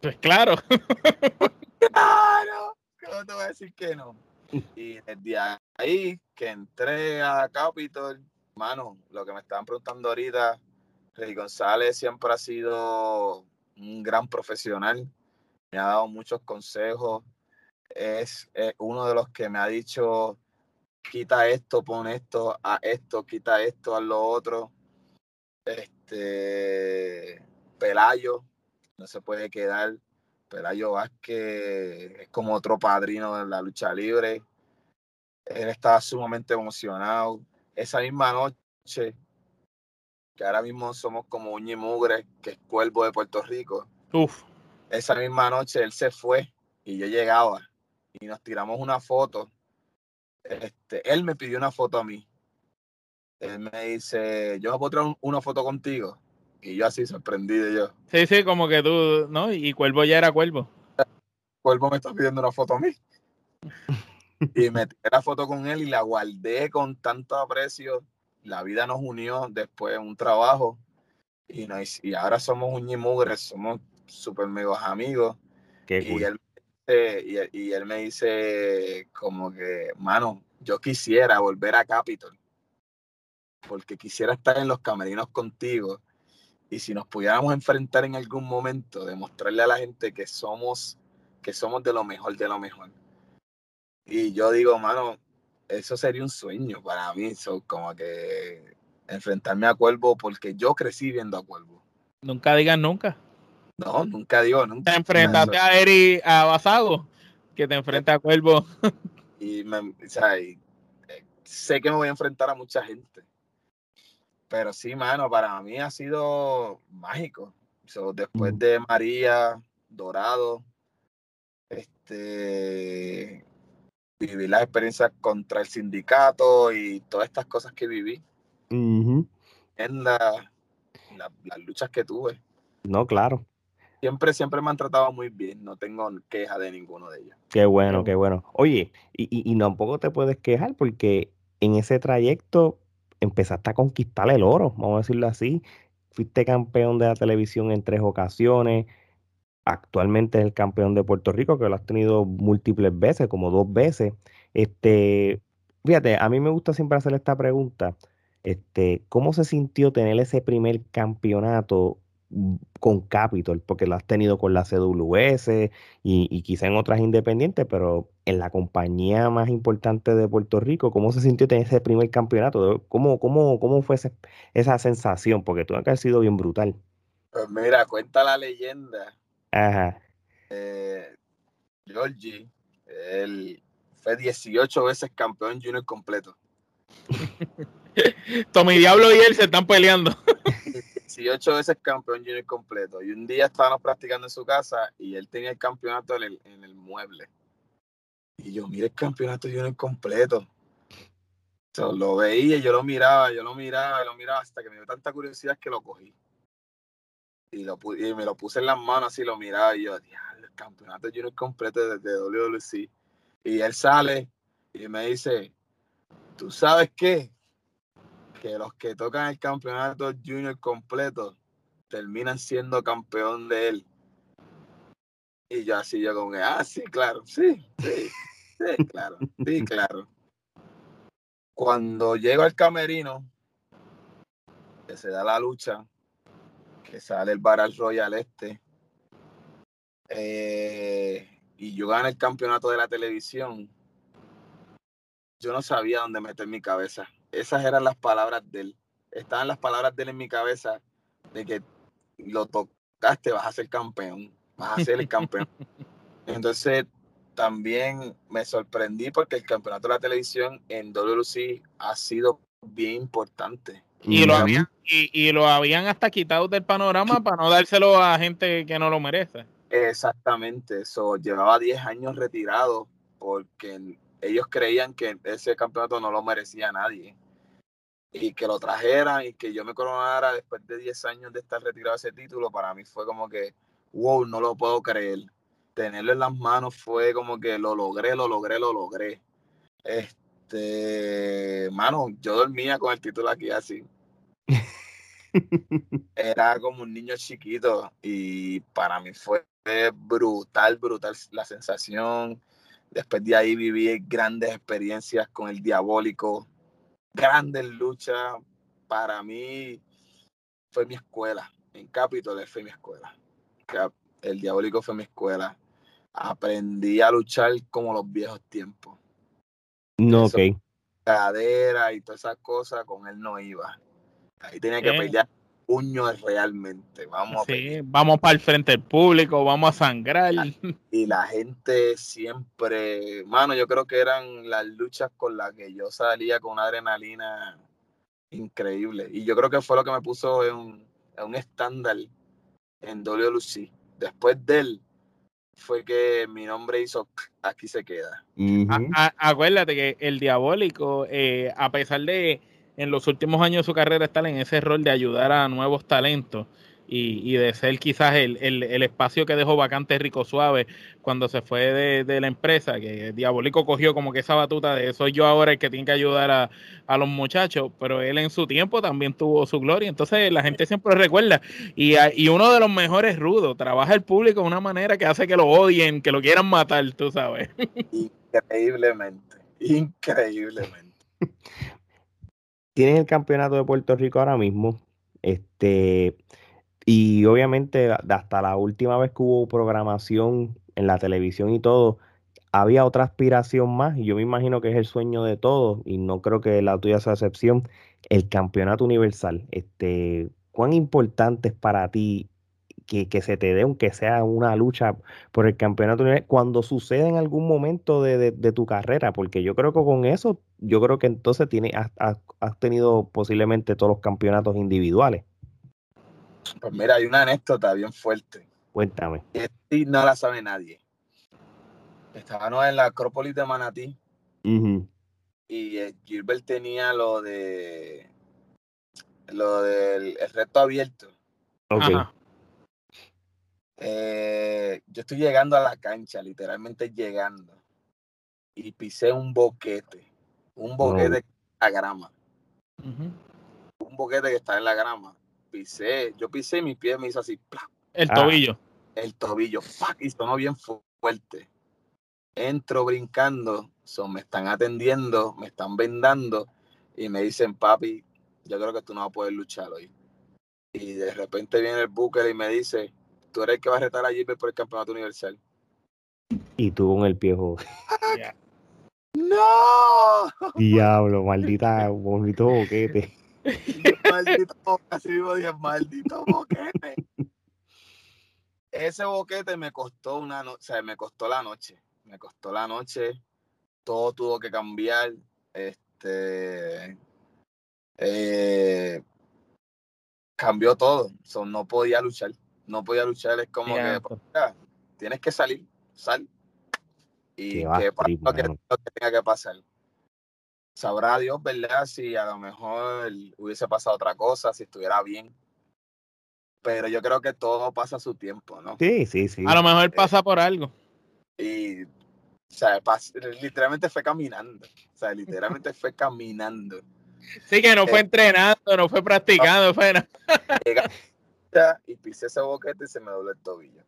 Pues claro. claro. ¿Cómo te voy a decir que no? Y desde ahí que entré a Capitol, mano, lo que me estaban preguntando ahorita, Rey González siempre ha sido un gran profesional, me ha dado muchos consejos, es, uno de los que me ha dicho, quita esto, pon esto, a esto, quita esto, a lo otro. Este, Pelayo, no se puede quedar. Pelayo Vázquez es como otro padrino de la lucha libre. Él estaba sumamente emocionado. Esa misma noche, que ahora mismo somos como Uñi Mugre, que es cuervo de Puerto Rico. Uf. Esa misma noche él se fue y yo llegaba y nos tiramos una foto. Este, él me pidió una foto a mí. Él me dice, yo voy a traer una foto contigo. Y yo así sorprendido yo. Sí, sí, como que tú, ¿no? Y Cuervo ya era Cuervo. Cuervo me está pidiendo una foto a mí. y me tiré la foto con él y la guardé con tanto aprecio. La vida nos unió después de un trabajo. Y, y ahora somos un mugre, somos súper mega amigos. y, él, y, y él me dice como que, mano, yo quisiera volver a Capitol. Porque quisiera estar en los camerinos contigo y si nos pudiéramos enfrentar en algún momento, demostrarle a la gente que somos, que somos de lo mejor de lo mejor. Y yo digo, mano, eso sería un sueño para mí, como que enfrentarme a Cuervo, porque yo crecí viendo a Cuervo. Nunca digas nunca. No, nunca digo nunca. Te enfrentaste a Eri, a Basado, que te enfrenta a Cuervo. y, me, o sea, y, eh, sé que me voy a enfrentar a mucha gente pero sí, mano, para mí ha sido mágico. después de María, Dorado, este, viví las experiencias contra el sindicato y todas estas cosas que viví en las luchas que tuve. No, claro. Siempre, siempre me han tratado muy bien, no tengo queja de ninguno de ellos. Qué bueno, qué bueno. Oye, y, y, y tampoco te puedes quejar porque en ese trayecto empezaste a conquistar el oro, vamos a decirlo así. Fuiste campeón de la televisión en tres ocasiones. Actualmente es el campeón de Puerto Rico, que lo has tenido múltiples veces, como dos veces. Este, fíjate, a mí me gusta siempre hacer esta pregunta. Este, ¿cómo se sintió tener ese primer campeonato mm, con Capitol? Porque lo has tenido con la CWS y, y quizá en otras independientes, pero en la compañía más importante de Puerto Rico, ¿cómo se sintió tener ese primer campeonato? ¿Cómo, cómo, cómo fue esa sensación? Porque tuvo que haber sido bien brutal. Pues mira, cuenta la leyenda. Ajá. Eh, Georgie, él fue 18 veces campeón junior completo. Tommy Diablo y él se están peleando. 18 veces campeón junior completo. Y un día estábamos practicando en su casa y él tenía el campeonato en el, en el mueble. Y yo, mire el campeonato junior completo. lo veía, yo lo miraba, yo lo miraba, lo miraba hasta que me dio tanta curiosidad que lo cogí. Y, lo, y me lo puse en las manos así, lo miraba y yo, el campeonato junior completo de, WWC. Y él sale y me dice, ¿tú sabes qué? Que los que tocan el campeonato junior completo terminan siendo campeón de él. Y yo así, yo como que, ah, sí, claro, sí, sí, sí, claro, sí, claro. Cuando llego al camerino, que se da la lucha, que sale el Baral Royal este, eh, y yo gano el campeonato de la televisión, yo no sabía dónde meter mi cabeza. Esas eran las palabras de él. Estaban las palabras de él en mi cabeza de que lo tocaste, vas a ser campeón, vas a ser el campeón. Entonces, también me sorprendí porque el campeonato de la televisión en WC ha sido bien importante. Y lo, habían, y, lo habían hasta quitado del panorama para no dárselo a gente que no lo merece. Exactamente, eso llevaba 10 años retirado porque ellos creían que ese campeonato no lo merecía nadie y que lo trajeran y que yo me coronara después de 10 años de estar retirado ese título, para mí fue como que, wow, no lo puedo creer. Tenerlo en las manos fue como que lo logré, lo logré, lo logré. Este, mano, yo dormía con el título aquí así. Era como un niño chiquito y para mí fue brutal, brutal la sensación. Después de ahí viví grandes experiencias con el diabólico, grandes luchas. Para mí fue mi escuela. En Capitol fue mi escuela. El diabólico fue mi escuela. Aprendí a luchar como los viejos tiempos. No, ok. Cadera y todas esas cosas, con él no iba. Ahí tenía que pelear puños realmente. Vamos sí, vamos para el frente del público, vamos a sangrar. Y la gente siempre, mano, yo creo que eran las luchas con las que yo salía con una adrenalina increíble. Y yo creo que fue lo que me puso en, un estándar en WLC. Después de él, fue que mi nombre hizo aquí se queda. acuérdate que el diabólico, eh, a pesar de en los últimos años de su carrera estar en ese rol de ayudar a nuevos talentos y, de ser quizás el, espacio que dejó vacante Rico Suave cuando se fue de, la empresa, que Diabólico cogió como que esa batuta de soy yo ahora el que tiene que ayudar a, los muchachos, pero él en su tiempo también tuvo su gloria, entonces la gente siempre recuerda y, y uno de los mejores rudos, trabaja el público de una manera que hace que lo odien, que lo quieran matar, tú sabes. Increíblemente, increíblemente. Tienes el campeonato de Puerto Rico ahora mismo. Este, y obviamente hasta la última vez que hubo programación en la televisión y todo, había otra aspiración más, y yo me imagino que es el sueño de todos, y no creo que la tuya sea excepción, el campeonato universal. Este, ¿Cuán importante es para ti que, se te dé, aunque sea una lucha por el campeonato cuando sucede en algún momento de, tu carrera, porque yo creo que con eso, yo creo que entonces tiene, has, tenido posiblemente todos los campeonatos individuales. Pues mira, hay una anécdota bien fuerte. Cuéntame. Y no la sabe nadie. Estábamos en la Acrópolis de Manatí. Y eh, Gilbert tenía lo de lo del reto abierto. Okay. Eh, yo estoy llegando a la cancha, literalmente llegando, y pisé un boquete, un boquete a grama. Un boquete que está en la grama. Pisé, yo pisé y mi pie me hizo así. El ah. tobillo. El tobillo, y sonó bien fuerte. Entro brincando, son, me están atendiendo, me están vendando y me dicen, papi, yo creo que tú no vas a poder luchar hoy. Y de repente viene el Booker y me dice, tú eres el que va a retar a Gilbert por el campeonato universal. Y tú con el pie ¡No! Diablo, maldita, bonito boquete. maldito boquete, maldito boquete. Ese boquete me costó una noche, o sea, me costó la noche. Me costó la noche. Todo tuvo que cambiar. Este. Eh, cambió todo. no podía luchar. No podía luchar. Es como que tienes que salir. Sal. Y que pasa lo que, tenga que pasar. Sabrá Dios, ¿verdad? Si a lo mejor hubiese pasado otra cosa, si estuviera bien. Pero yo creo que todo pasa a su tiempo, ¿no? Sí, sí, sí. A lo mejor eh, pasa por algo. Y, o sea, literalmente fue caminando. O sea, literalmente fue caminando. Sí, que no fue eh, entrenando, no fue practicando, fue nada. y pisé ese boquete y se me dobló el tobillo.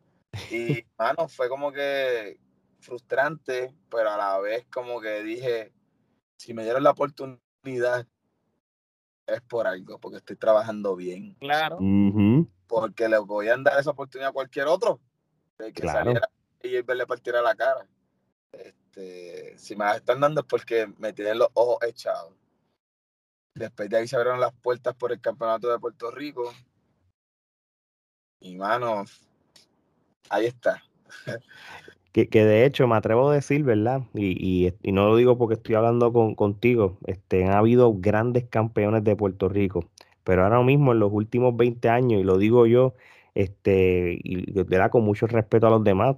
Y, mano, fue como que frustrante, pero a la vez como que dije, si me dieron la oportunidad, es por algo, porque estoy trabajando bien. Claro. Porque le voy a dar esa oportunidad a cualquier otro. De que saliera y verle partir a la cara. Este, si me la están dando es porque me tienen los ojos echados. Después de ahí se abrieron las puertas por el campeonato de Puerto Rico. Y mano, ahí está. Que, que, de hecho me atrevo a decir, ¿verdad? Y, y, no lo digo porque estoy hablando con, contigo, este, ha habido grandes campeones de Puerto Rico, pero ahora mismo en los últimos 20 años, y lo digo yo, este, y ¿verdad? con mucho respeto a los demás,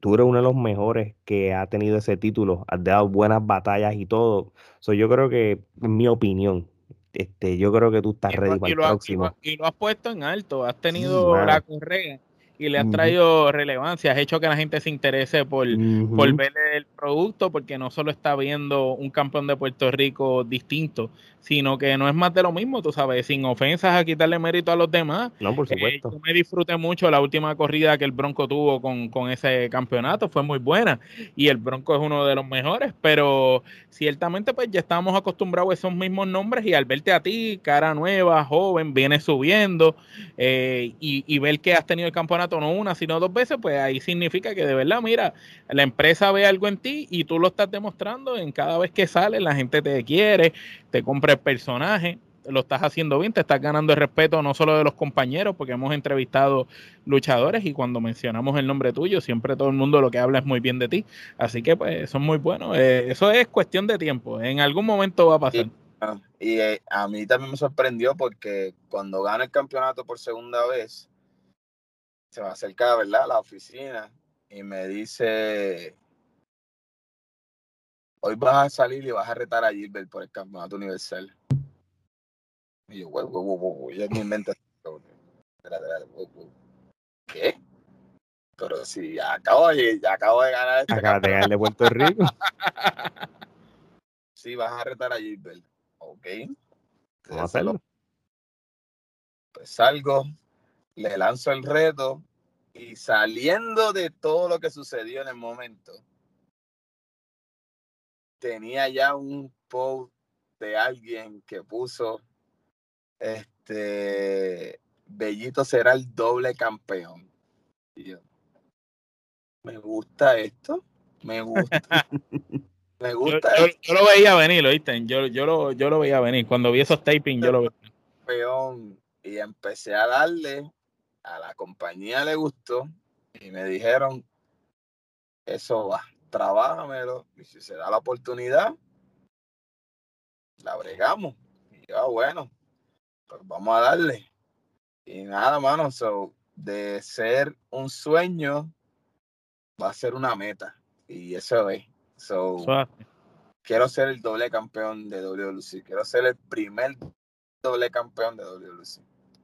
tú eres uno de los mejores que ha tenido ese título, has dado buenas batallas y todo. So, yo creo que, en mi opinión, este, yo creo que tú estás ready para el próximo. Y lo has puesto en alto, has tenido la correa y le has traído relevancia, has hecho que la gente se interese por, por ver el producto, porque no solo está viendo un campeón de Puerto Rico distinto, sino que no es más de lo mismo, tú sabes, sin ofensas a quitarle mérito a los demás. No, por eh, supuesto. yo me disfruté mucho la última corrida que el Bronco tuvo con, con, ese campeonato, fue muy buena y el Bronco es uno de los mejores, pero ciertamente pues ya estábamos acostumbrados a esos mismos nombres y al verte a ti, cara nueva, joven, viene subiendo eh, y, y ver que has tenido el campeonato no una, sino dos veces, pues ahí significa que de verdad, mira, la empresa ve algo en ti y tú lo estás demostrando en cada vez que sale, la gente te quiere, te el personaje, lo estás haciendo bien, te estás ganando el respeto no solo de los compañeros, porque hemos entrevistado luchadores y cuando mencionamos el nombre tuyo, siempre todo el mundo lo que habla es muy bien de ti. Así que pues son muy buenos. Eh, eso es cuestión de tiempo. En algún momento va a pasar. Y, eh, a mí también me sorprendió porque cuando gana el campeonato por segunda vez, se me acerca, ¿verdad?, a la oficina y me dice, hoy vas a salir y vas a retar a Gilbert por el campeonato universal. Y yo, wow, wow, wow, en mi mente, ¿qué? Pero si acabo de, acabo de ganar este Acabas de ganar de Puerto Rico. sí, vas a retar a Gilbert. Ok. Vamos a hacerlo. Pues salgo, le lanzo el reto y saliendo de todo lo que sucedió en el momento, tenía ya un post de alguien que puso, este, Bellito será el doble campeón. Y yo, me gusta esto, me gusta. me gusta. Yo, lo veía venir, ¿lo viste? Yo, yo, lo, yo lo veía venir. Cuando vi esos taping, yo lo veía. Campeón. Y empecé a darle, a la compañía le gustó y me dijeron, eso va trabájamelo, y si se da la oportunidad, la bregamos. Y yo, ah, bueno, pues vamos a darle. Y nada, mano, so, de ser un sueño, va a ser una meta. Y eso es. So, quiero ser el doble campeón de WLC. Quiero ser el primer doble campeón de WLC.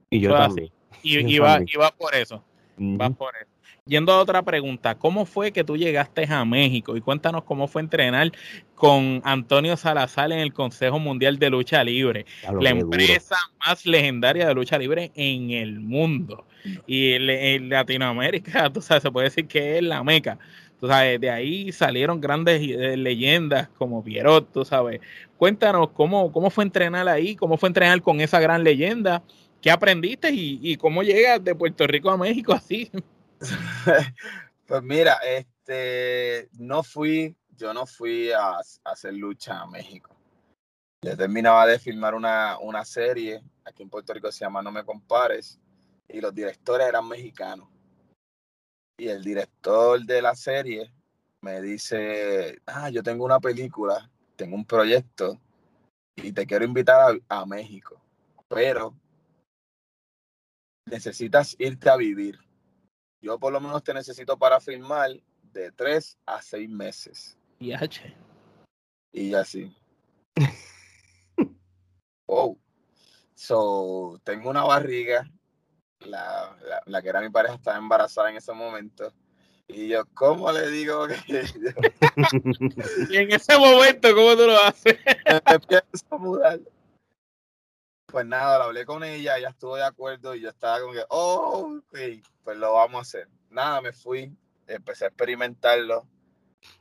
Y yo también. Y, va, y va por eso. Va por eso. Yendo a otra pregunta, ¿cómo fue que tú llegaste a México? Y cuéntanos cómo fue entrenar con Antonio Salazar en el Consejo Mundial de Lucha Libre, la empresa más legendaria de lucha libre en el mundo. Y en, Latinoamérica, tú sabes, se puede decir que es la meca. Tú sabes, de ahí salieron grandes eh, leyendas como Pierrot, tú sabes. Cuéntanos cómo, cómo fue entrenar ahí, cómo fue entrenar con esa gran leyenda, qué aprendiste y, y cómo llegas de Puerto Rico a México así. pues mira, este, no fui, yo no fui a, hacer lucha a México. Yo terminaba de filmar una, una serie aquí en Puerto Rico se llama No me compares y los directores eran mexicanos. Y el director de la serie me dice, ah, yo tengo una película, tengo un proyecto y te quiero invitar a México, pero necesitas irte a vivir yo por lo menos te necesito para filmar de tres a seis meses. Y H. Y así. oh. So, tengo una barriga. La, la, que era mi pareja estaba embarazada en ese momento. Y yo, ¿cómo le digo que.? y en ese momento, ¿cómo tú lo haces? empiezo a mudar. Pues nada, lo hablé con ella, ella estuvo de acuerdo y yo estaba como que, oh, ok, pues lo vamos a hacer. Nada, me fui, empecé a experimentarlo.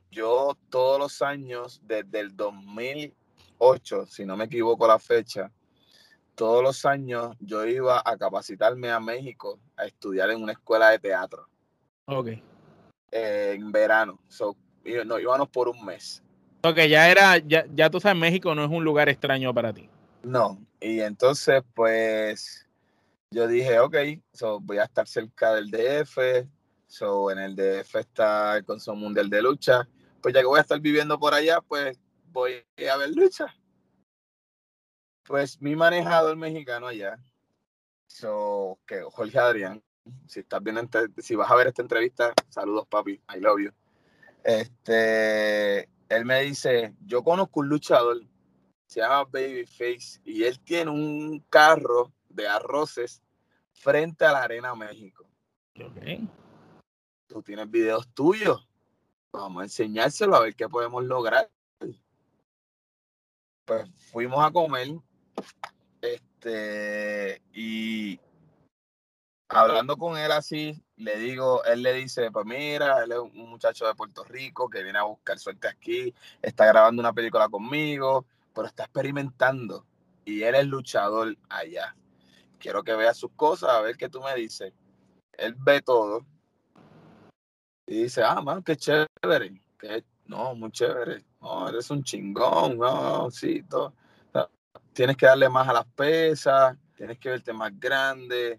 Yo todos los años, desde el 2008, si no me equivoco la fecha, todos los años yo iba a capacitarme a México a estudiar en una escuela de teatro. Ok. en verano. So, no, íbamos por un mes. Ok, ya era, ya, ya tú sabes, México no es un lugar extraño para ti. No, y entonces pues yo dije, ok, so voy a estar cerca del DF, so en el DF está el Consejo Mundial de Lucha, pues ya que voy a estar viviendo por allá, pues voy a ver lucha. Pues mi manejador mexicano allá, so, que Jorge Adrián, si estás viendo, si vas a ver esta entrevista, saludos papi, I love you. Este, él me dice, yo conozco un luchador se llama Babyface y él tiene un carro de arroces frente a la Arena México. Okay. Tú tienes videos tuyos. Vamos a enseñárselo a ver qué podemos lograr. Pues fuimos a comer. Este, y hablando con él así, le digo, él le dice, pues mira, él es un muchacho de Puerto Rico que viene a buscar suerte aquí, está grabando una película conmigo, pero está experimentando y él es luchador allá. Quiero que vea sus cosas, a ver qué tú me dices. Él ve todo y dice, ah, man, qué chévere. No, muy chévere. No, eres un chingón. No, sí, todo. tienes que darle más a las pesas, tienes que verte más grande.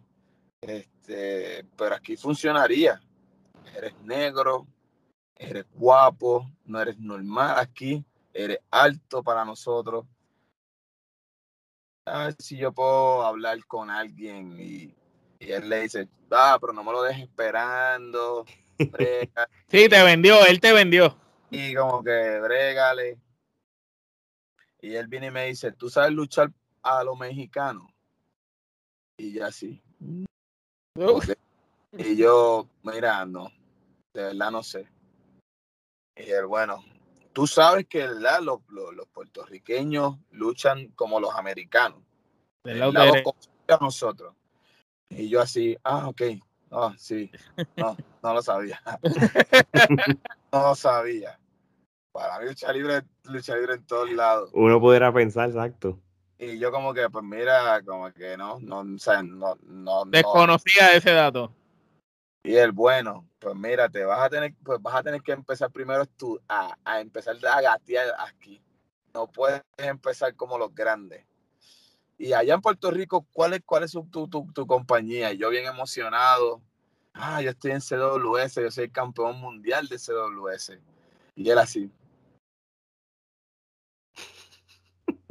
Este, pero aquí funcionaría. Eres negro, eres guapo, no eres normal aquí eres alto para nosotros. A ver si yo puedo hablar con alguien y, él le dice, ah, pero no me lo dejes esperando. sí, te vendió, él te vendió. Y como que brégale. Y él viene y me dice, ¿tú sabes luchar a los mexicanos? Y ya sí. Y yo, mira, no, de verdad no sé. Y él, bueno, tú sabes que Los, los, puertorriqueños luchan como los americanos. Del lado a nosotros. Y yo así, ah, ok. Ah, sí. No, no lo sabía. no lo sabía. Para mí lucha libre, lucha libre en todos lados. Uno pudiera pensar, exacto. Y yo como que, pues mira, como que no, no, o sea, no, no. Desconocía ese dato. Y el bueno, pues mira, te vas a tener, pues vas a tener que empezar primero tú a, a empezar a gatear aquí. No puedes empezar como los grandes. Y allá en Puerto Rico, ¿cuál es, cuál es tu, tu, tu compañía? Yo bien emocionado. Ah, yo estoy en CWS, yo soy campeón mundial de CWS. Y él así.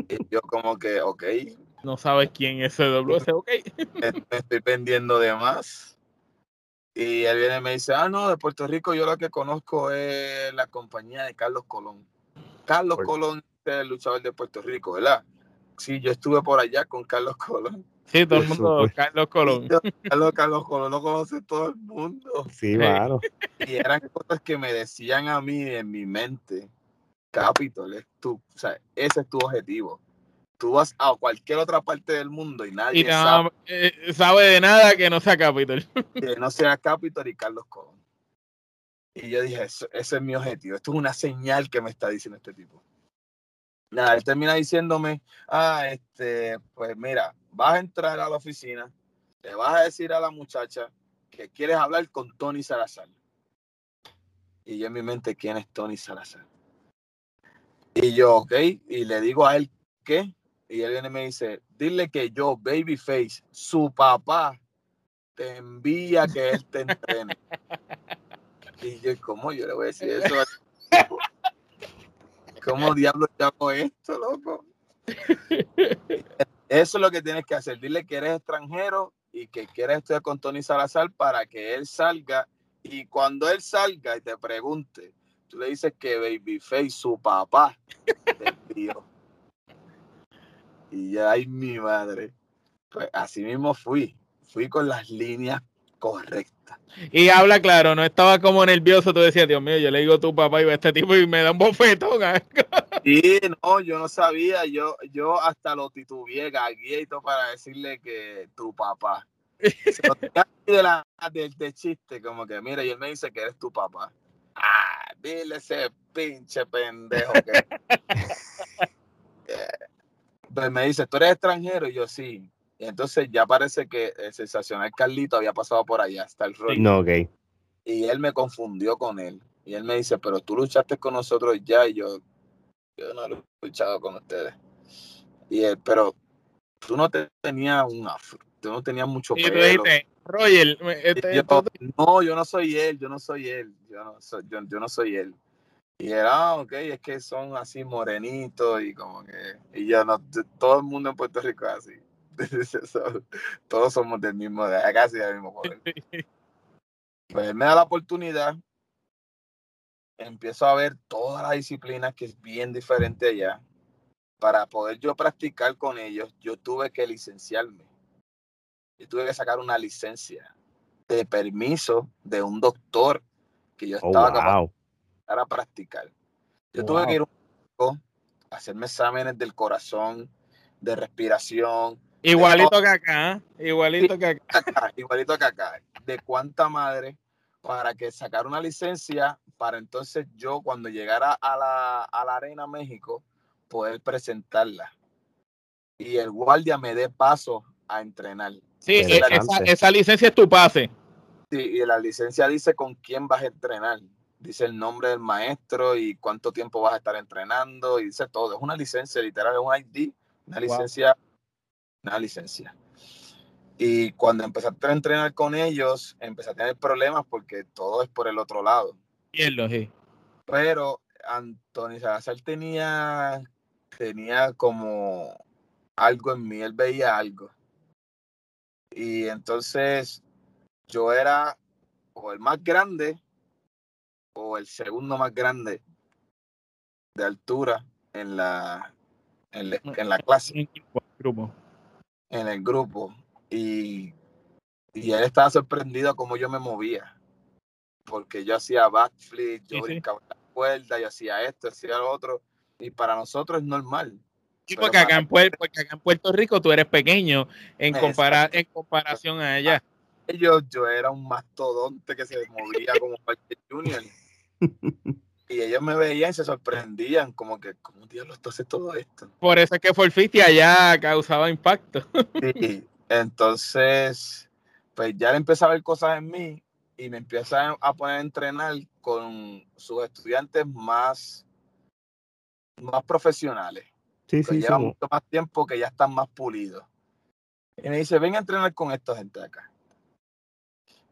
Y yo como que, ok. No sabes quién es CWS, ok. me estoy vendiendo de más. Y él viene y me dice, ah, no, de Puerto Rico yo lo que conozco es la compañía de Carlos Colón. Carlos Colón es el luchador de Puerto Rico, ¿verdad? Sí, yo estuve por allá con Carlos Colón. Sí, todo el mundo, Carlos Colón. Carlos, Carlos Colón lo conoce todo el mundo. Sí, claro. Y eran cosas que me decían a mí en mi mente, Capitol, es tu, o sea, ese es tu objetivo. Tú vas a cualquier otra parte del mundo y nadie sabe, eh, sabe, de nada que no sea Capitol. Que no sea Capitol y Carlos Colón. Y yo dije, ese es mi objetivo. Esto es una señal que me está diciendo este tipo. Nada, él termina diciéndome, ah, este, pues mira, vas a entrar a la oficina, le vas a decir a la muchacha que quieres hablar con Tony Salazar. Y yo en mi mente, ¿quién es Tony Salazar? Y yo, ok, y le digo a él, ¿qué? Y él viene y me dice, dile que yo, Babyface, su papá, te envía que él te entrene. y yo, ¿cómo yo le voy a decir eso? ¿Cómo diablos hago esto, loco? Eso es lo que tienes que hacer. Dile que eres extranjero y que quieres estudiar con Tony Salazar para que él salga. Y cuando él salga y te pregunte, tú le dices que Babyface, su papá, te envió. Y ya, ay, mi madre. Pues así mismo fui. Fui con las líneas correctas. Y habla claro, no estaba como nervioso. Tú decías, Dios mío, yo le digo a tu papá y a este tipo y me da un bofetón. Sí, no, yo no sabía, yo, yo hasta lo titubeé, gagué y todo para decirle que tu papá. Se lo de, la, de, chiste, como que mira, y él me dice que eres tu papá. Ah, dile ese pinche pendejo que. pues me dice, ¿tú eres extranjero? Y yo sí. Y entonces ya parece que el sensacional Carlito había pasado por allá hasta el rollo. No, ok. Y él me confundió con él. Y él me dice, pero tú luchaste con nosotros ya. Y yo, yo no lo he luchado con ustedes. Y él, pero tú no tenías un afro, tú no tenías mucho pelo. Dijiste, Roger, este, no, yo no soy él, yo no soy él, yo no soy, yo, no soy él. Y era, ah, ok, es que son así morenitos y como que, y yo no, todo el mundo en Puerto Rico es así. Todos somos del mismo, casi del mismo poder. Pues él me da la oportunidad empiezo a ver todas las disciplinas que es bien diferente allá. Para poder yo practicar con ellos, yo tuve que licenciarme. Yo tuve que sacar una licencia de permiso de un doctor que yo oh, estaba capaz para practicar. Yo tuve que ir a hacerme exámenes del corazón, de respiración. Igualito que acá, igualito que acá. Igualito que acá. De cuánta madre para que sacar una licencia para entonces yo cuando llegara a la, a la Arena México poder presentarla y el guardia me dé paso a entrenar. Sí, e, esa, licencia es tu pase. Sí, y la licencia dice con quién vas a entrenar. Dice el nombre del maestro y cuánto tiempo vas a estar entrenando y dice todo. Es una licencia, literal, es un ID, una licencia, una licencia. Y cuando empecé a entrenar con ellos, empecé a tener problemas porque todo es por el otro lado. sí. Pero Antonio Salazar tenía, tenía como algo en mí, él veía algo. Y entonces yo era o el más grande o el segundo más grande de altura en la, en la, en la clase. En el grupo. En el grupo. Y, y él estaba sorprendido cómo yo me movía. Porque yo hacía backflip, yo brincaba la cuerda, yo hacía esto, hacía lo otro. Y para nosotros es normal. Sí, porque acá, en Puerto, porque acá en Puerto Rico tú eres pequeño en, comparar, en comparación a ella. Yo, yo era un mastodonte que se movía como cualquier junior. y ellos me veían y se sorprendían, como que, ¿cómo diablos tú haces todo esto? Por eso es que Forfiti allá causaba impacto. sí, entonces, pues ya le empezó a ver cosas en mí y me empieza a poner a entrenar con sus estudiantes más, más profesionales. Sí, sí, llevan mucho más tiempo que ya están más pulidos. Y me dice, ven a entrenar con esta gente acá.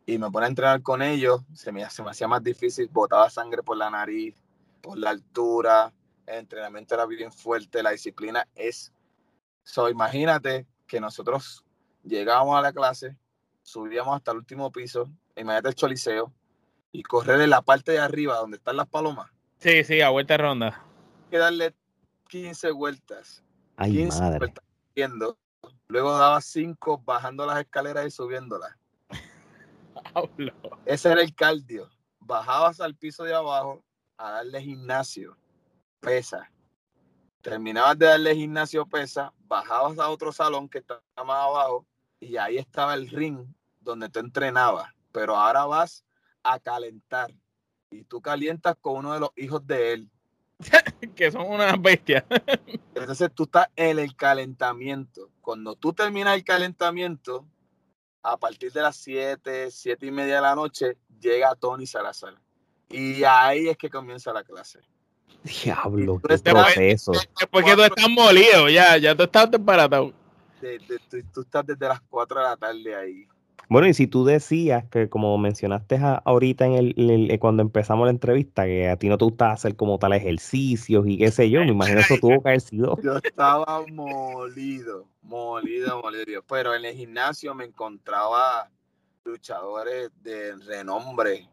Y me pone a entrenar con ellos, se me, se me hacía más difícil, botaba sangre por la nariz, por la altura, el entrenamiento era bien fuerte, la disciplina es... So, imagínate que nosotros llegábamos a la clase, subíamos hasta el último piso, imagínate el choliseo, y correr en la parte de arriba donde están las palomas. Sí, sí, a vuelta ronda. Hay que darle 15 vueltas. Ay, 15 madre. vueltas viendo Luego daba cinco bajando las escaleras y subiéndolas. Ese era el cardio. Bajabas al piso de abajo a darle gimnasio, pesa. Terminabas de darle gimnasio, pesa, bajabas a otro salón que estaba más abajo y ahí estaba el ring donde tú entrenabas. Pero ahora vas a calentar y tú calientas con uno de los hijos de él. que son unas bestias. Entonces tú estás en el calentamiento. Cuando tú terminas el calentamiento, a partir de las 7, 7 y media de la noche, llega Tony Salazar. Y ahí es que comienza la clase. Diablo, qué proceso. Después que tú estás molido, ya, ya tú estás desbaratado. tú estás desde las 4 de la tarde ahí. Bueno, y si tú decías que, como mencionaste ahorita en el, eh, cuando empezamos la entrevista, que a ti no te gusta hacer como tal ejercicios y qué sé yo, me imagino eso tuvo que haber sido. Yo estaba molido, molido, molido. Pero en el gimnasio me encontraba luchadores de renombre.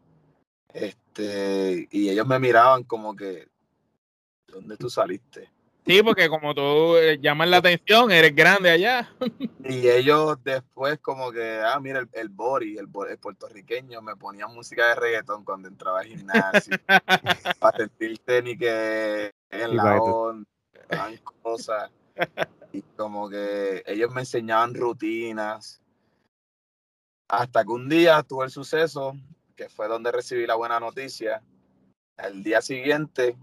Este, y ellos me miraban como que, ¿dónde tú saliste? Sí, porque como tú eh, llamas la atención, eres grande allá. Y ellos después como que, ah, mira, el, el Bori, el, puertorriqueño, me ponía música de reggaetón cuando entraba al gimnasio. para sentirte ni que en la onda, cosas. Y como que ellos me enseñaban rutinas. Hasta que un día tuve el suceso, que fue donde recibí la buena noticia. El día siguiente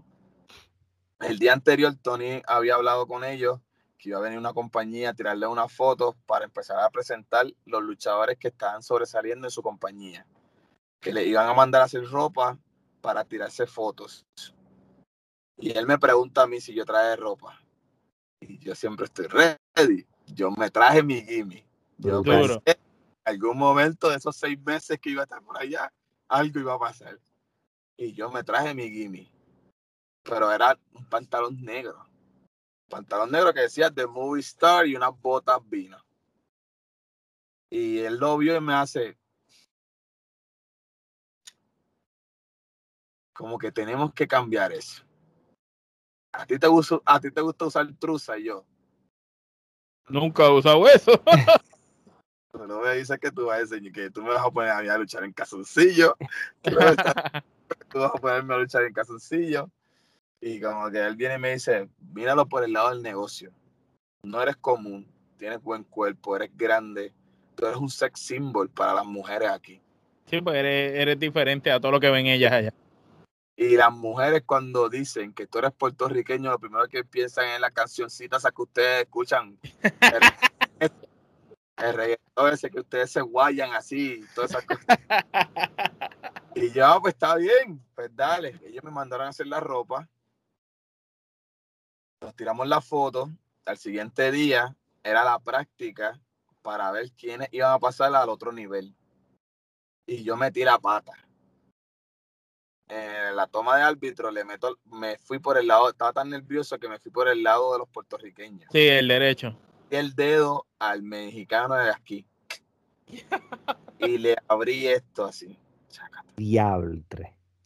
el día anterior, Tony había hablado con ellos que iba a venir una compañía a tirarle unas fotos para empezar a presentar los luchadores que estaban sobresaliendo en su compañía. Que le iban a mandar a hacer ropa para tirarse fotos. Y él me pregunta a mí si yo traje ropa. Y yo siempre estoy ready. Yo me traje mi gimme. Yo pensé en algún momento de esos seis meses que iba a estar por allá, algo iba a pasar. Y yo me traje mi gimme pero era un pantalón negro. pantalón negro que decía The Movie Star y unas botas vino. Y él lo vio y me hace. Como que tenemos que cambiar eso. ¿A ti te gusta, a ti te gusta usar truza? Y yo. Nunca he usado eso. no me dices que tú vas a enseñar, que tú me vas a poner a mí a luchar en calzoncillo. tú vas a ponerme a luchar en calzoncillo. Y como que él viene y me dice, míralo por el lado del negocio. No eres común, tienes buen cuerpo, eres grande, tú eres un sex symbol para las mujeres aquí. Sí, pues eres, diferente a todo lo que ven ellas allá. Y las mujeres cuando dicen que tú eres puertorriqueño, lo primero que piensan es en las cancioncitas que ustedes escuchan. el, el reggaetón ese que ustedes se guayan así, todas esas cosas. Y yo, ah, pues está bien, pues dale. Ellos me mandaron a hacer la ropa nos tiramos la foto. Al siguiente día era la práctica para ver quiénes iban a pasar al otro nivel. Y yo metí la pata. En la toma de árbitro le meto, me fui por el lado, estaba tan nervioso que me fui por el lado de los puertorriqueños. Sí, el derecho. Y el dedo al mexicano de aquí. y le abrí esto así. Diablo.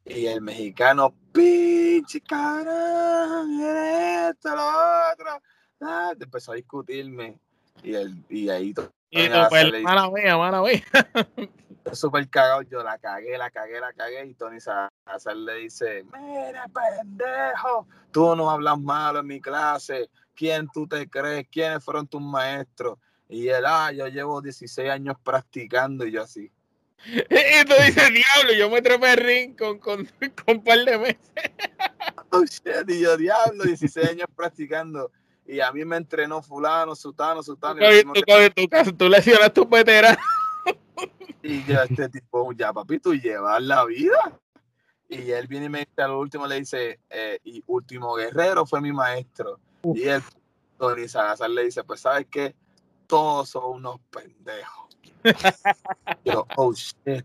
Y el mexicano, pinche cara, esto, lo otro. Ah, empezó a discutirme. Y, el, y ahí todo. Y pues, mala mía, mala mía. Súper cagado, yo la cagué, la cagué, la cagué. Y Tony Salazar le dice: Mira, pendejo, tú no hablas malo en mi clase. ¿Quién tú te crees? ¿Quiénes fueron tus maestros? Y él, ah, yo llevo 16 años practicando. Y yo así. Y tú dices, diablo, yo me trepé el ring con, con, con, un par de meses. Oh, shit, y yo, diablo, 16 años practicando. Y a mí me entrenó fulano, sutano, sutano. Tú, tú, tú, tú lesionas tu veterano. Y yo, este tipo, ya papi, tú llevas la vida. Y él viene y me dice, al último le dice, eh, y Último Guerrero fue mi maestro. Y él, Tony Salazar, le dice, pues, ¿sabes qué? Todos son unos pendejos yo, oh shit.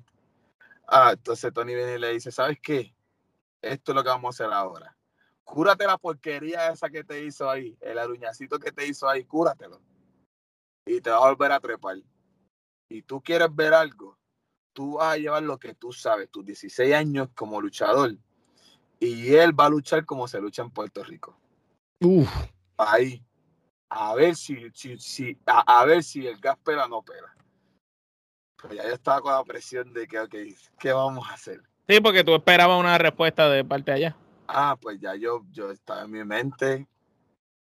Ah, entonces Tony viene y le dice, ¿sabes qué? Esto es lo que vamos a hacer ahora. Cúrate la porquería esa que te hizo ahí, el aruñacito que te hizo ahí, cúratelo. Y te va a volver a trepar. Y tú quieres ver algo, tú vas a llevar lo que tú sabes, tus 16 años como luchador. Y él va a luchar como se lucha en Puerto Rico. Uf. Ahí. a ver si, si, si a, ver si el gas pela o no pela. Pues ya yo estaba con la presión de que, ok, ¿qué vamos a hacer? Sí, porque tú esperabas una respuesta de parte de allá. Ah, pues ya yo, yo estaba en mi mente,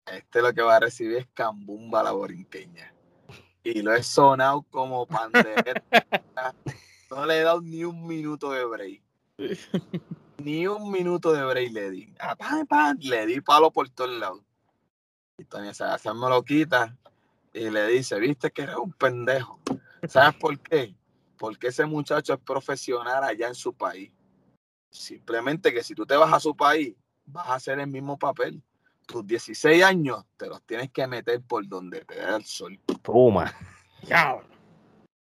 este lo que va a recibir es cambumba la borinqueña. Y lo he sonado como pandera. no le he dado ni un minuto de break. ni un minuto de break le di. Ah, le di palo por todos lados. Y Tony se hace lo quita y le dice, viste que eres un pendejo. ¿Sabes por qué? Porque ese muchacho es profesional allá en su país. Simplemente que si tú te vas a su país, vas a hacer el mismo papel. Tus 16 años te los tienes que meter por donde te da el sol. Toma.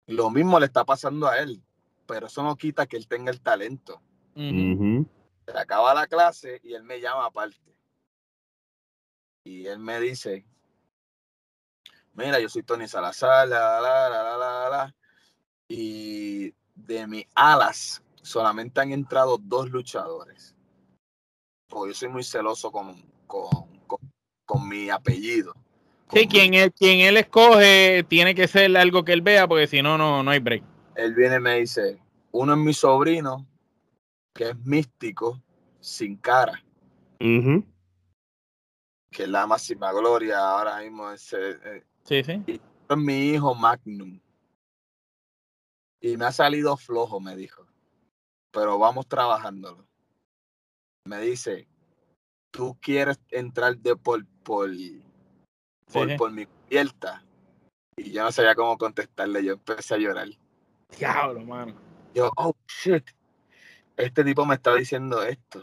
Lo mismo le está pasando a él, pero eso no quita que él tenga el talento. Se acaba la clase y él me llama aparte. Y él me dice, mira, yo soy Tony Salazar, la, la, la, la, la, y de mis alas solamente han entrado dos luchadores. yo soy muy celoso con, con, mi apellido. Sí, quien él, quien él escoge tiene que ser algo que él vea, porque si no, no, no hay break. Él viene y me dice, uno es mi sobrino, que es místico, sin cara. Que es la máxima gloria ahora mismo. Ese, eh, sí, sí. Y es mi hijo Magnum. Y me ha salido flojo, me dijo. Pero vamos trabajándolo. Me dice, tú quieres entrar de por, por, por, mi cubierta. Y yo no sabía cómo contestarle. Yo empecé a llorar. Diablo, mano. Yo, oh, shit este tipo me está diciendo esto.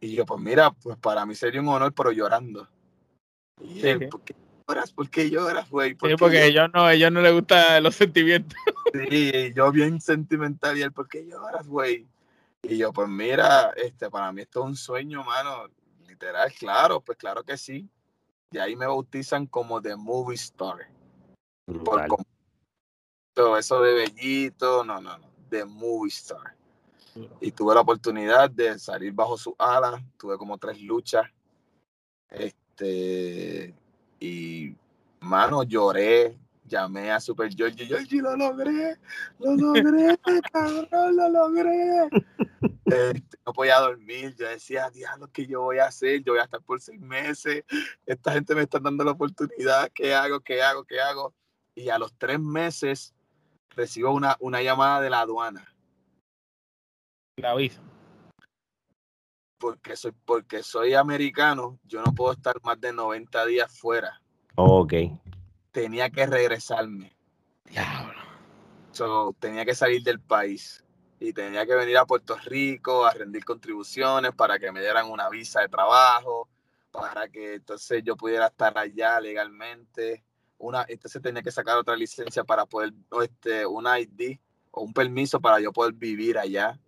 Y yo, pues mira, pues para mí sería un honor, pero llorando. Y ¿por qué lloras? ¿Por qué lloras, güey? sí, porque ellos no, ellos no les gustan los sentimientos. Sí, yo bien sentimental y él, ¿por qué lloras, güey? Y yo, pues mira, este, para mí esto es un sueño, mano. Literal, claro, pues claro que sí. Y ahí me bautizan como The Movie Star. Por todo eso de bellito, no, no, no. The Movie Star. Y tuve la oportunidad de salir bajo su ala, tuve como tres luchas. Este, y mano, lloré, llamé a Super Georgie, Georgie, lo logré, lo logré, cabrón, lo logré. Este, no podía dormir, yo decía, diablo, ¿qué yo voy a hacer? Yo voy a estar por seis meses, esta gente me está dando la oportunidad, ¿qué hago, qué hago, qué hago? Y a los tres meses recibo una, una llamada de la aduana la visa. Porque soy, porque soy americano, yo no puedo estar más de 90 días fuera. ok. Tenía que regresarme. Diablo. tenía que salir del país y tenía que venir a Puerto Rico a rendir contribuciones para que me dieran una visa de trabajo, para que entonces yo pudiera estar allá legalmente. Una, entonces tenía que sacar otra licencia para poder, este, una ID o un permiso para yo poder vivir allá.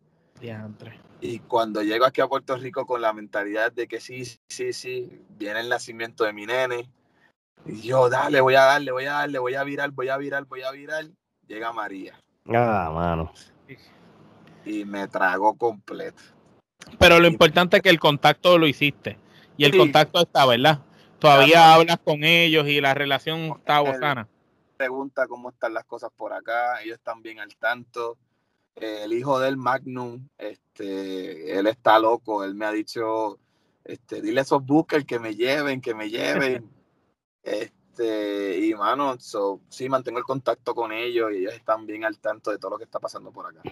Y cuando llego aquí a Puerto Rico con la mentalidad de que sí, sí, sí, viene el nacimiento de mi nene, y yo, dale, voy a darle, voy a darle, voy a virar, voy a virar, voy a virar, llega María. Ah, mano. Y me tragó completo. Pero lo importante es que el contacto lo hiciste. Y el contacto está, ¿verdad? Todavía hablas con ellos y la relación está bozana. Pregunta cómo están las cosas por acá, ellos están bien al tanto el hijo del Magnum, este, él está loco, él me ha dicho, este, dile a esos bookers que me lleven, que me lleven. este, y mano, sí mantengo el contacto con ellos y ellos están bien al tanto de todo lo que está pasando por acá.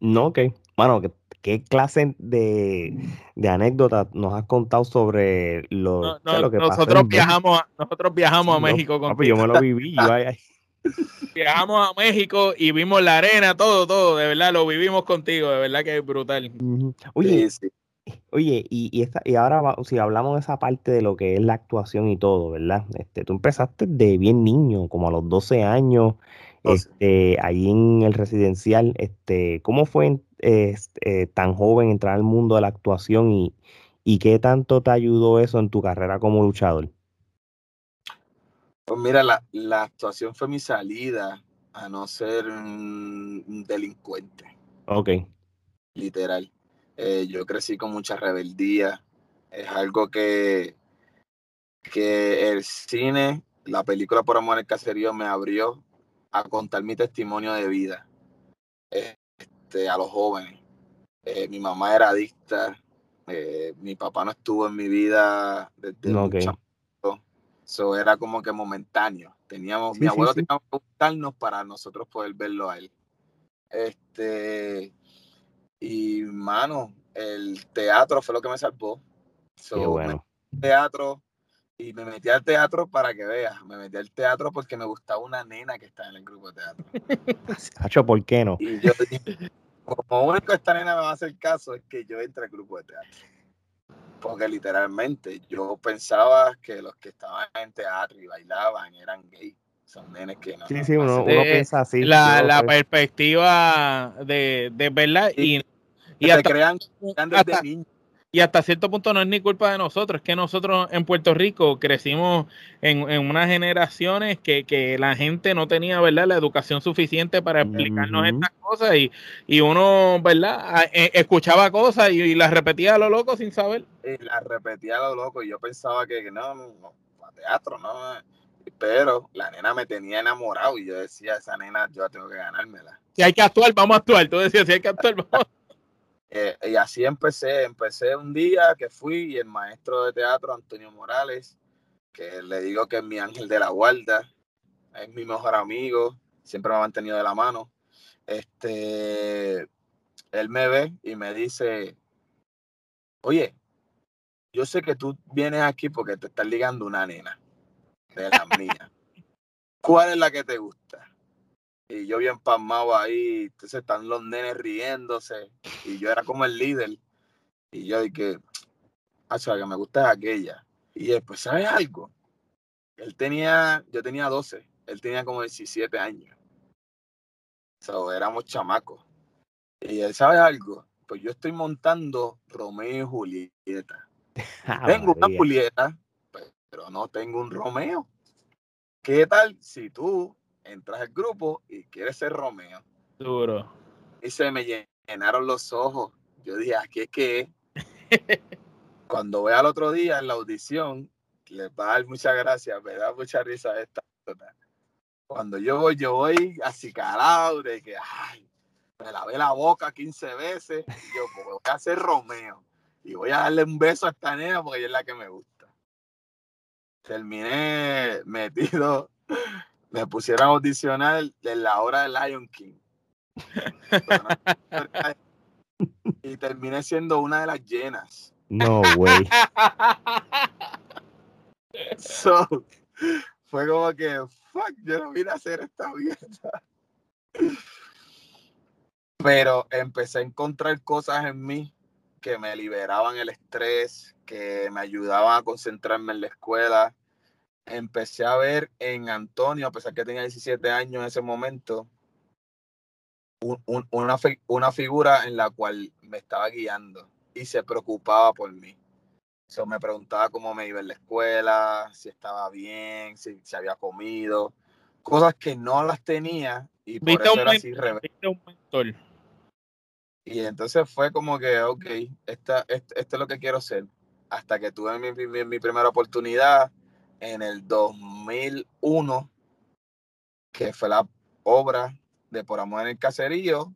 No, ok. Mano, ¿qué, clase de, de anécdotas nos has contado sobre lo, que nosotros viajamos, nosotros viajamos a México con yo me lo viví. yo, Viajamos a México y vimos la arena, todo, todo, de verdad, lo vivimos contigo, de verdad que es brutal. Oye, oye y, esta, y ahora si hablamos de esa parte de lo que es la actuación y todo, ¿verdad? Este, tú empezaste de bien niño, como a los 12 años, este, ahí en el residencial, este, ¿cómo fue este, tan joven entrar al mundo de la actuación y, y qué tanto te ayudó eso en tu carrera como luchador? Pues mira, la, la, actuación fue mi salida a no ser un, delincuente. Ok. Literal. Eh, yo crecí con mucha rebeldía. Es algo que, que el cine, la película Por Amor el Caserío me abrió a contar mi testimonio de vida este, a los jóvenes. Eh, mi mamá era adicta, eh, mi papá no estuvo en mi vida desde okay. Eso era como que momentáneo. Teníamos, mi abuelo tenía que buscarnos para nosotros poder verlo a él. Este, y mano, el teatro fue lo que me salvó. bueno. teatro y me metí al teatro para que veas. Me metí al teatro porque me gustaba una nena que estaba en el grupo de teatro. Hacho, ¿por qué no? Y yo como único esta nena me va a hacer caso es que yo entre al grupo de teatro. Porque literalmente yo pensaba que los que estaban en teatro y bailaban eran gays. Son nenes que no. Sí, sí, uno, piensa así. La, la perspectiva de, de verdad y, y, hasta, crean, desde niños y hasta cierto punto no es ni culpa de nosotros, es que nosotros en Puerto Rico crecimos en, en unas generaciones que, que, la gente no tenía, ¿verdad?, la educación suficiente para explicarnos estas cosas y, y, uno, ¿verdad?, e, escuchaba cosas y, las repetía a lo loco sin saber. Y las repetía a lo loco y yo pensaba que no, no, teatro, no, pero la nena me tenía enamorado y yo decía, esa nena yo tengo que ganármela. Si hay que actuar, vamos a actuar. Tú decías, si hay que actuar, vamos a eh, y así empecé, empecé un día que fui y el maestro de teatro, Antonio Morales, que le digo que es mi ángel de la guarda, es mi mejor amigo, siempre me ha mantenido de la mano. Este, él me ve y me dice, oye, yo sé que tú vienes aquí porque te estás ligando una nena de la mía. ¿Cuál es la que te gusta? Y yo bien pasmado ahí, entonces están los nenes riéndose, y yo era como el líder, y yo dije, ah, que me gusta es aquella. Y después, ¿sabes algo? Él tenía, yo tenía 12, él tenía como 17 años. O sea, éramos chamacos. Y él, ¿sabes algo? Pues yo estoy montando Romeo y Julieta. Ah, tengo una Julieta, pero no tengo un Romeo. ¿Qué tal si tú entras al grupo y quieres ser Romeo. Duro. Y se me llenaron los ojos. Yo dije, ¿qué es que Cuando voy al otro día en la audición, les va a dar muchas gracias, me da mucha risa esta. Cuando yo voy, yo voy así calado de que, ay, me lavé la boca 15 veces. Y yo, pues voy a ser Romeo. Y voy a darle un beso a esta nena porque ella es la que me gusta. Terminé metido me pusieron a audicionar de la hora de Lion King. y terminé siendo una de las llenas. No, güey. So, fue como que, fuck, yo no vine a hacer esta mierda. Pero empecé a encontrar cosas en mí que me liberaban el estrés, que me ayudaban a concentrarme en la escuela, empecé a ver en Antonio, a pesar que tenía 17 años en ese momento, una, una figura en la cual me estaba guiando y se preocupaba por mí. So, me preguntaba cómo me iba en la escuela, si estaba bien, si, se había comido, cosas que no las tenía y por eso era así un Y entonces fue como que, ok, esta, esto, es lo que quiero ser. Hasta que tuve mi, mi, mi primera oportunidad, en el 2001, que fue la obra de Por Amor en el Caserío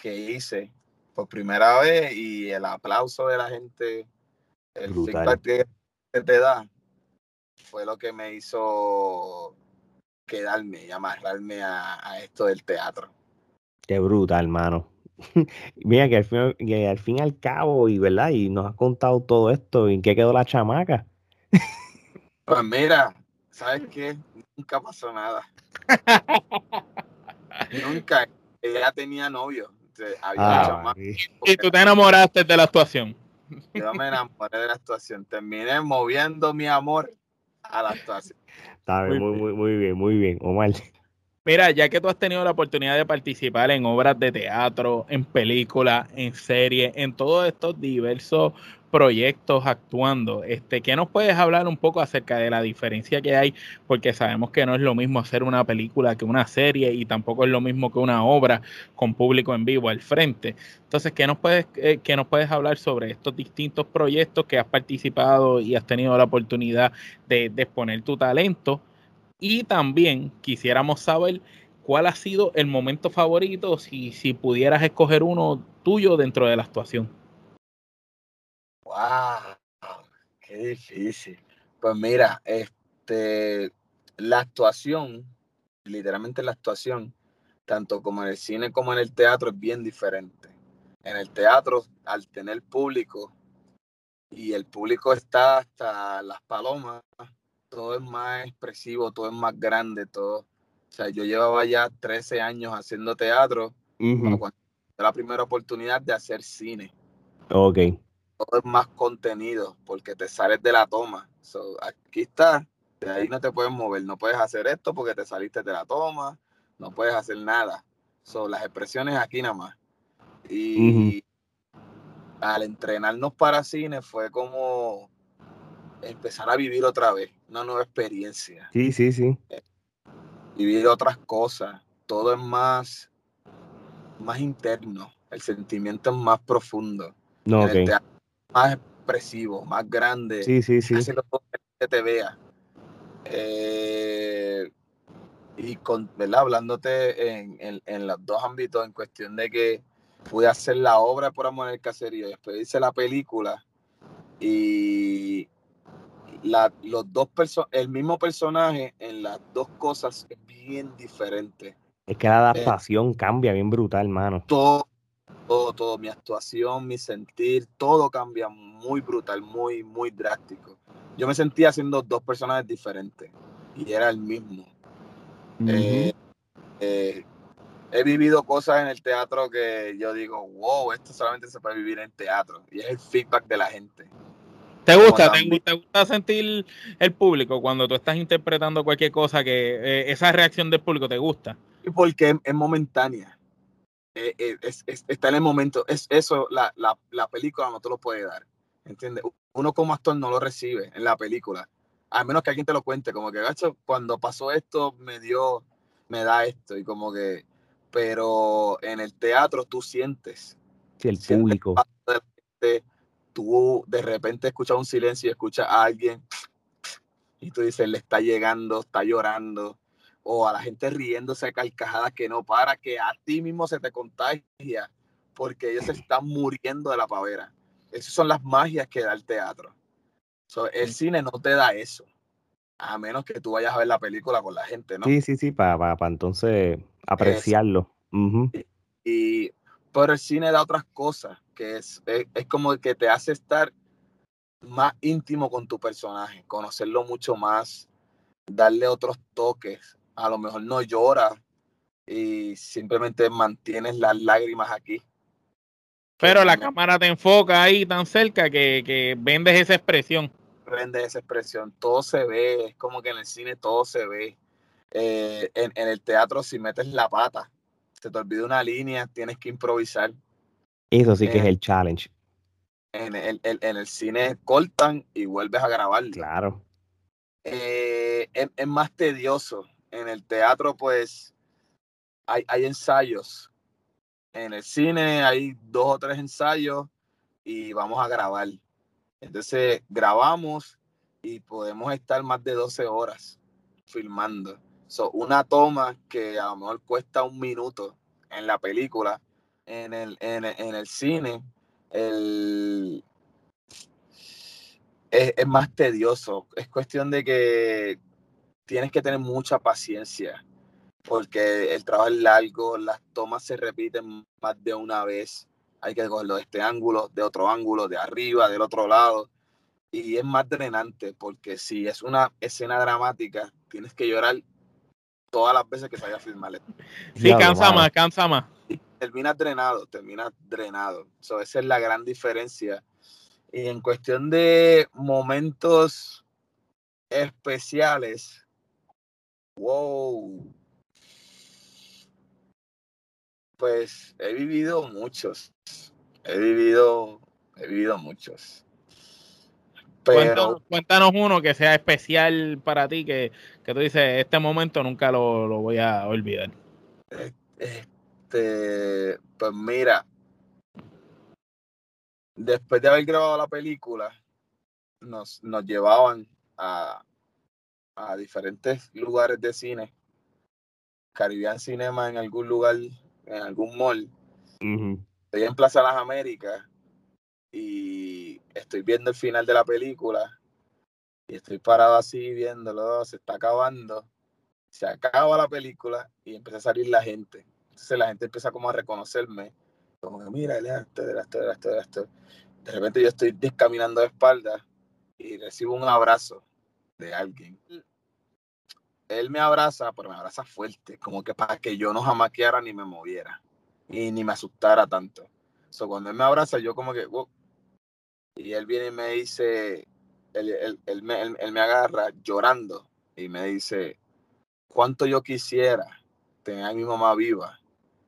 que hice por primera vez y el aplauso de la gente, el feedback que te da, fue lo que me hizo quedarme y amarrarme a, esto del teatro. Qué brutal, hermano. Mira que al, fin, que al fin y al cabo, y verdad, y nos has contado todo esto, ¿en qué quedó la chamaca? Pues mira, ¿sabes qué? Nunca pasó nada. Nunca. Ella tenía novio. Ah, y tú te enamoraste de la actuación. Yo me enamoré de la actuación. Terminé moviendo mi amor a la actuación. Está bien, muy, muy, muy bien, muy bien, Omar. Mira, ya que tú has tenido la oportunidad de participar en obras de teatro, en películas, en series, en todos estos diversos proyectos actuando, este, ¿qué nos puedes hablar un poco acerca de la diferencia que hay? Porque sabemos que no es lo mismo hacer una película que una serie y tampoco es lo mismo que una obra con público en vivo al frente. Entonces, ¿qué nos puedes, eh, qué nos puedes hablar sobre estos distintos proyectos que has participado y has tenido la oportunidad de, de exponer tu talento? Y también quisiéramos saber cuál ha sido el momento favorito, si, si pudieras escoger uno tuyo dentro de la actuación. ¡Wow! ¡Qué difícil! Pues mira, este, la actuación, literalmente la actuación, tanto como en el cine como en el teatro, es bien diferente. En el teatro, al tener público, y el público está hasta las palomas, todo es más expresivo, todo es más grande, todo. O sea, yo llevaba ya 13 años haciendo teatro, cuando la primera oportunidad de hacer cine. Ok. Todo es más contenido, porque te sales de la toma. aquí está, de ahí no te puedes mover, no puedes hacer esto porque te saliste de la toma, no puedes hacer nada. Son las expresiones aquí nada más. Y al entrenarnos para cine fue como empezar a vivir otra vez, una nueva experiencia. Sí, sí, sí. vivir otras cosas. Todo es más, más interno. El sentimiento es más profundo. No, más expresivo, más grande. Sí, sí, sí. que te vea. Eh, y con, ¿verdad? Hablándote en, en, los dos ámbitos, en cuestión de que pude hacer la obra por amor el caserío, después hice la película y los dos el mismo personaje en las dos cosas es bien diferente. Es que la adaptación cambia bien brutal, hermano. Todo, todo, todo, mi actuación, mi sentir, todo cambia muy brutal, muy, muy drástico. Yo me sentía haciendo dos personajes diferentes y era el mismo. Eh, eh, he vivido cosas en el teatro que yo digo, wow, esto solamente se puede vivir en teatro. Y es el feedback de la gente. ¿Te gusta, te, gusta sentir el público cuando tú estás interpretando cualquier cosa que eh, esa reacción del público te gusta? Porque es, momentánea. Eh, eh, está en el momento. Es eso, la, película no te lo puede dar. ¿Entiendes? Uno como actor no lo recibe en la película. A menos que alguien te lo cuente, como que, gacho, cuando pasó esto, me dio, me da esto. Y como que, pero en el teatro tú sientes. Sí, el público tú de repente escuchas un silencio y escuchas a alguien y tú dices, le está llegando, está llorando, o a la gente riéndose a carcajadas que no para, que a ti mismo se te contagia, porque ellos se están muriendo de la pavera. Esas son las magias que da el teatro. el cine no te da eso, a menos que tú vayas a ver la película con la gente, ¿no? Sí, sí, sí, para entonces apreciarlo. y, pero el cine da otras cosas, que es, es, como que te hace estar más íntimo con tu personaje, conocerlo mucho más, darle otros toques. A lo mejor no llora y simplemente mantienes las lágrimas aquí. Pero la cámara te enfoca ahí tan cerca que, que vendes esa expresión. Vendes esa expresión, todo se ve, es como que en el cine todo se ve. Eh, en, en, el teatro si metes la pata, se te olvida una línea, tienes que improvisar. Eso sí que es el challenge. En el, en el, cine cortan y vuelves a grabar. Claro. Eh, es, más tedioso. En el teatro, pues, hay, hay ensayos. En el cine hay dos o tres ensayos y vamos a grabar. Entonces, grabamos y podemos estar más de 12 horas filmando. So, una toma que a lo mejor cuesta un minuto en la película, en el, en, el cine, el, es, más tedioso. Es cuestión de que tienes que tener mucha paciencia, porque el trabajo es largo, las tomas se repiten más de una vez. Hay que cogerlo de este ángulo, de otro ángulo, de arriba, del otro lado. Y es más drenante, porque si es una escena dramática, tienes que llorar todas las veces que se vaya a filmar. Sí, cansa más, cansa más. termina drenado, termina drenado. esa es la gran diferencia. Y en cuestión de momentos especiales, wow. Pues he vivido muchos. He vivido, he vivido muchos. Pero, cuéntanos, uno que sea especial para ti, que, que tú dices, este momento nunca lo, lo voy a olvidar. Este, pues mira, después de haber grabado la película, nos, nos llevaban a, a diferentes lugares de cine. Caribbean Cinema en algún lugar, en algún mall. Estoy en Plaza Las Américas y estoy viendo el final de la película y estoy parado así viéndolo, se está acabando, se acaba la película y empieza a salir la gente. Entonces la gente empieza como a reconocerme, como que mira, esto, esto, esto, esto. De repente yo estoy descaminando de espalda y recibo un abrazo de alguien él me abraza, pero me abraza fuerte, como que para que yo no jamaqueara ni me moviera y ni me asustara tanto. So, cuando él me abraza, yo como que, y él viene y me dice, él, él, me, él, me, agarra llorando y me dice, cuánto yo quisiera tener a mi mamá viva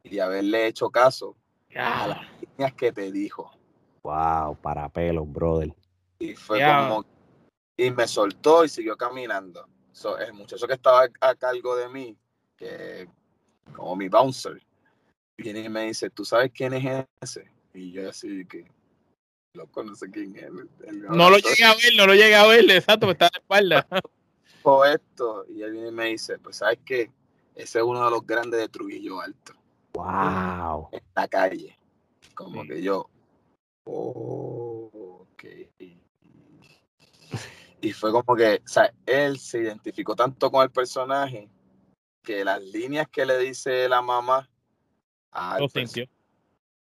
y haberle hecho caso a las niñas que te dijo. Wow, para pelos, brother. Y fue como, y me soltó y siguió caminando el muchacho que estaba a cargo de mí, que como mi bouncer, viene y me dice, ¿tú sabes quién es ese? Y yo así que, loco, no sé quién es. no lo llegué a ver, no lo llegué a ver, exacto, está de espalda. esto, y él viene y me dice, pues sabes que ese es uno de los grandes de Trujillo Alto. Wow. En la calle. Como que yo, oh, ok. Y fue como que, o sea, él se identificó tanto con el personaje que las líneas que le dice la mamá a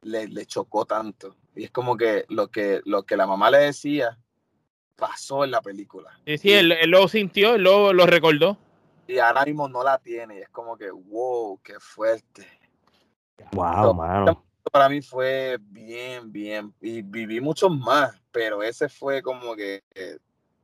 le, le, chocó tanto. Y es como que lo que lo que la mamá le decía pasó en la película. Sí, sí, él, lo sintió, él lo, lo, recordó. Y ahora mismo no la tiene. Y es como que, wow, qué fuerte. Wow, mano. Para mí fue bien, bien. Y viví muchos más, pero ese fue como que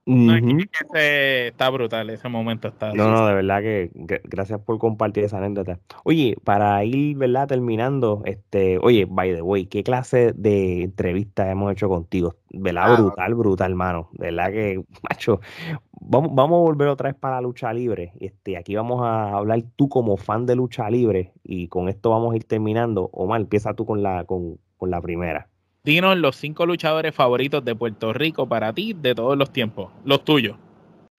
está brutal, ese momento está. No, no, de verdad que gracias por compartir esa anécdota. Oye, para ir, ¿verdad? Terminando, este, oye, by the way, ¿qué clase de entrevista hemos hecho contigo? ¿Verdad? Ah, brutal, brutal, hermano. De verdad que, macho, vamos, vamos a volver otra vez para la lucha libre. Este, aquí vamos a hablar tú como fan de lucha libre y con esto vamos a ir terminando. Omar, empieza tú con la, con, con la primera. Dinos los cinco luchadores favoritos de Puerto Rico para ti de todos los tiempos, los tuyos.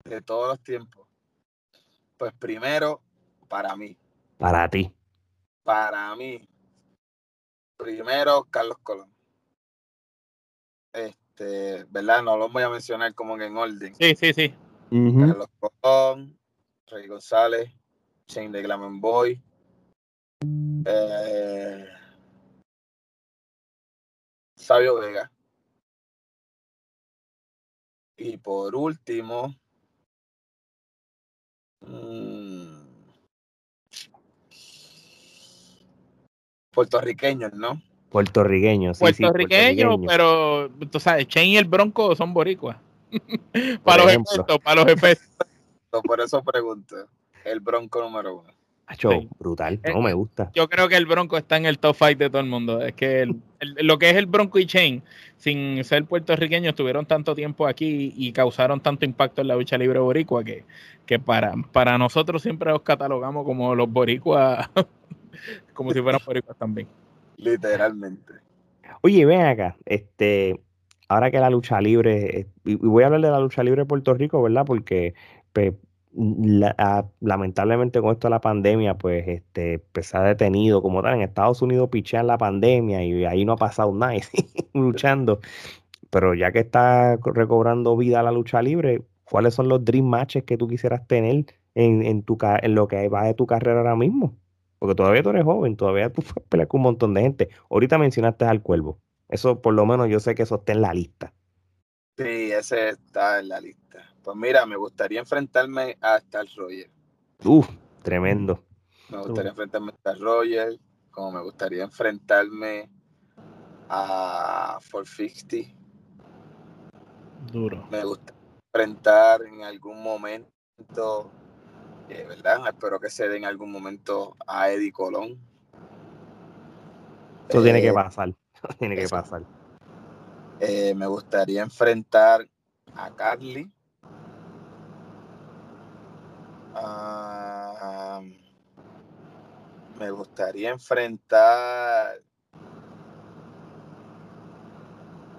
De todos los tiempos. Pues primero, para mí. Para ti. Para mí. Primero, Carlos Colón. Este, ¿verdad? No los voy a mencionar como en orden. Sí, sí, sí. Carlos Colón, Rey González, Shane de Glamour Boy. Eh, Sabio Vega. Y por último, mmm, puertorriqueños, ¿no? Puertorriqueños, sí, puertorriqueños, pero tú sabes, Chen y el Bronco son boricuas. para, los efectos, para los efectos. Por eso pregunto, el Bronco número uno. Hacho, brutal, no me gusta. Yo creo que el Bronco está en el top five de todo el mundo. Es que lo que es el Bronco y Chain, sin ser puertorriqueños, estuvieron tanto tiempo aquí y causaron tanto impacto en la lucha libre boricua que, que para, para nosotros siempre los catalogamos como los boricuas, como si fueran boricuas también. Literalmente. Oye, ven acá, este, ahora que la lucha libre, y voy a hablar de la lucha libre de Puerto Rico, ¿verdad? Porque Ah, lamentablemente con esto de la pandemia, pues este, pues, se ha detenido como tal. En Estados Unidos pichean la pandemia y ahí no ha pasado nada, luchando. Pero ya que está recobrando vida la lucha libre, ¿cuáles son los dream matches que tú quisieras tener en, en, tu, en lo que va de tu carrera ahora mismo? Porque todavía tú eres joven, todavía tú peleas con un montón de gente. Ahorita mencionaste al cuervo. Eso por lo menos yo sé que eso está en la lista. Sí, ese está en la lista. Pues mira, me gustaría enfrentarme a Star Roger. Uf, tremendo. Me gustaría enfrentarme a Star Roger, como me gustaría enfrentarme a 450. Duro. Me gustaría enfrentar en algún momento, eh, ¿verdad? Espero que se dé en algún momento a Eddie Colón. Eso tiene que pasar. tiene que pasar. me gustaría enfrentar a Carly. Ah, me gustaría enfrentar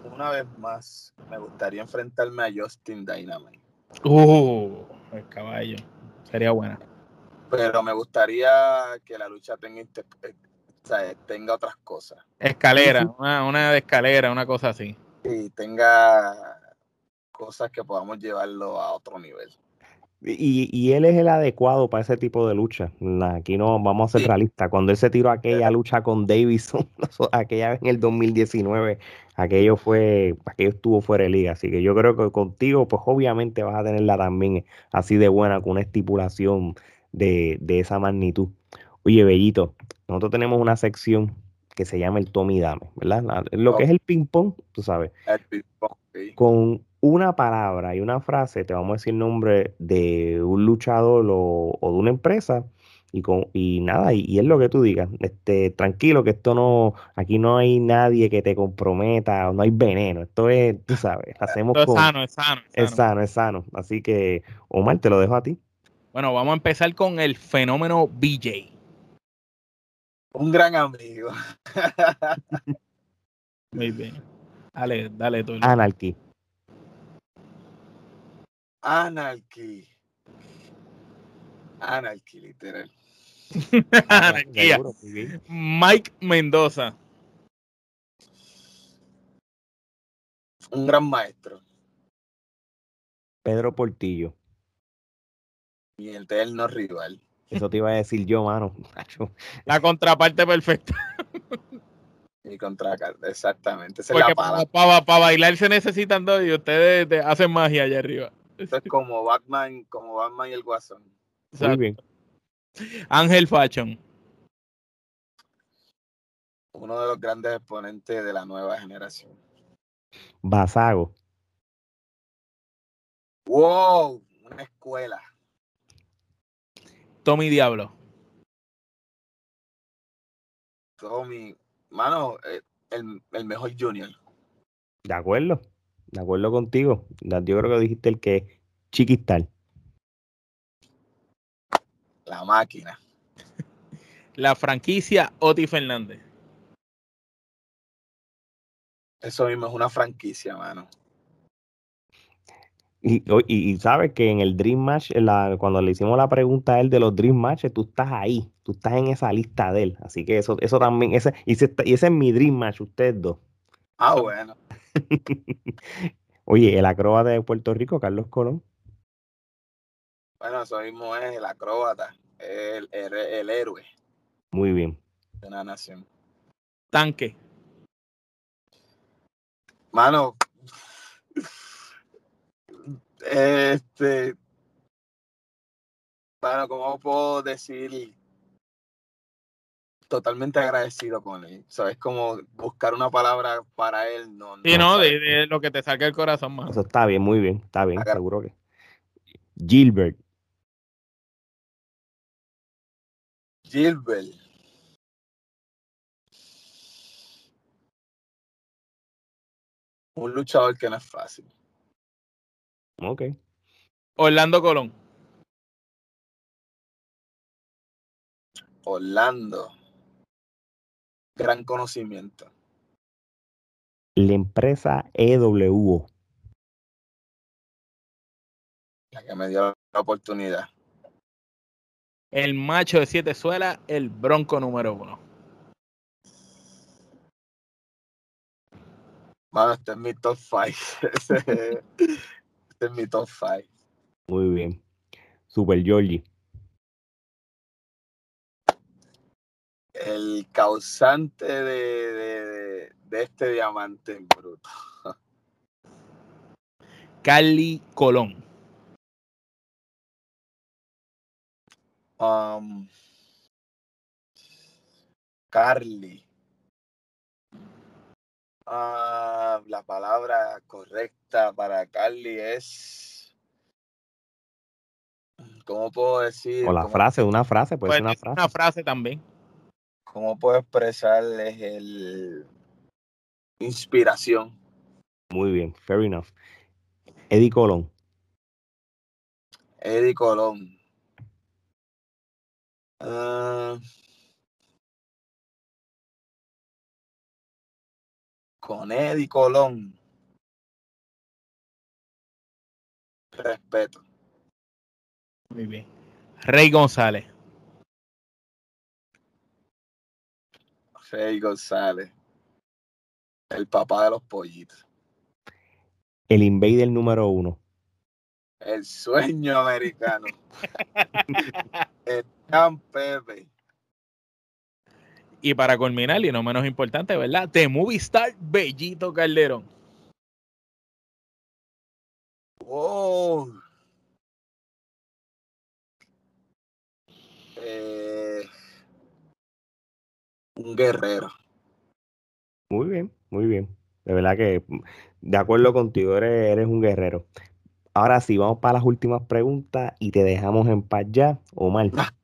una vez más. Me gustaría enfrentarme a Justin Dynamite. Uh, el caballo. Sería buena. Pero me gustaría que la lucha tenga, eh, tenga otras cosas. Escalera, una, una de escalera, una cosa así. Y tenga cosas que podamos llevarlo a otro nivel. Y, él es el adecuado para ese tipo de lucha. Aquí no vamos a ser realistas. Cuando él se tiró aquella lucha con Davidson, aquella en el 2019, aquello fue, aquello estuvo fuera de liga. Así que yo creo que contigo, pues obviamente vas a tenerla también así de buena, con una estipulación de, esa magnitud. Oye, Bellito, nosotros tenemos una sección que se llama el Tommy Dame, ¿verdad? Lo que es el ping-pong, tú sabes. El ping-pong, Con una palabra y una frase, te vamos a decir el nombre de un luchador o, de una empresa y, con, y nada, y, es lo que tú digas. Este, tranquilo, que esto no, aquí no hay nadie que te comprometa, no hay veneno. Esto es, tú sabes, hacemos es sano, es sano, es sano. Es sano, Así que, Omar, te lo dejo a ti. Bueno, vamos a empezar con el fenómeno BJ. Un gran amigo. Muy bien. Dale, dale tú. Anarchy. Anarchy. Anarchy, literal. Anarquía. Mike Mendoza. Un gran maestro. Pedro Portillo. Mi eterno rival. Eso te iba a decir yo, mano. La contraparte perfecta. Mi contraparte, exactamente. Porque para, bailar se necesitan dos y ustedes hacen magia allá arriba. Esto es como Batman, como Batman y el Guasón. Muy bien. Ángel Fashion. Uno de los grandes exponentes de la nueva generación. Basago. Wow, una escuela. Tommy Diablo. Tommy, mano, eh, el, el mejor junior. De acuerdo de acuerdo contigo. Yo creo que dijiste el que chiquistal. La máquina. La franquicia Oti Fernández. Eso mismo es una franquicia, mano. Y, y, sabes que en el Dream Match, cuando le hicimos la pregunta a él de los Dream Matches, tú estás ahí, tú estás en esa lista de él. Así que eso, eso también, ese, y, ese, y ese es mi Dream Match, ustedes dos. Ah, bueno. Oye, el acróbata de Puerto Rico, Carlos Colón. Bueno, eso mismo es el acróbata, el, el, héroe. Muy bien. De una nación. Tanque. Mano, este, bueno, ¿cómo puedo decir totalmente agradecido con él. ¿Sabes? Como buscar una palabra para él. No, sí, no, de, lo que te saque el corazón más. Eso está bien, muy bien, está bien, seguro que. Gilbert. Gilbert. Un luchador que no es fácil. Ok. Orlando Colón. Orlando gran conocimiento. La empresa EWO. La que me dio la oportunidad. El macho de siete suelas, el bronco número uno. Bueno, este es mi top five. este es mi top five. Muy bien. Super Georgie. El causante de, este diamante en bruto. Cali Colón. Um, Carly. Ah, la palabra correcta para Carly es. ¿Cómo puedo decir? O la frase, una frase, puede ser una frase. Una frase también ¿cómo puedo expresarles el inspiración? Muy bien, fair enough. Eddie Colón. Eddie Colón. Ah, con Eddie Colón. Respeto. Muy bien. Rey González. Rey González. El papá de los pollitos. El invader número uno. El sueño americano. el Can Pepe. Y para culminar, y no menos importante, ¿verdad? The Movie Star Bellito Calderón. Oh. Un guerrero. Muy bien, muy bien. De verdad que de acuerdo contigo, eres, eres un guerrero. Ahora sí, vamos para las últimas preguntas y te dejamos en paz ya, Omar.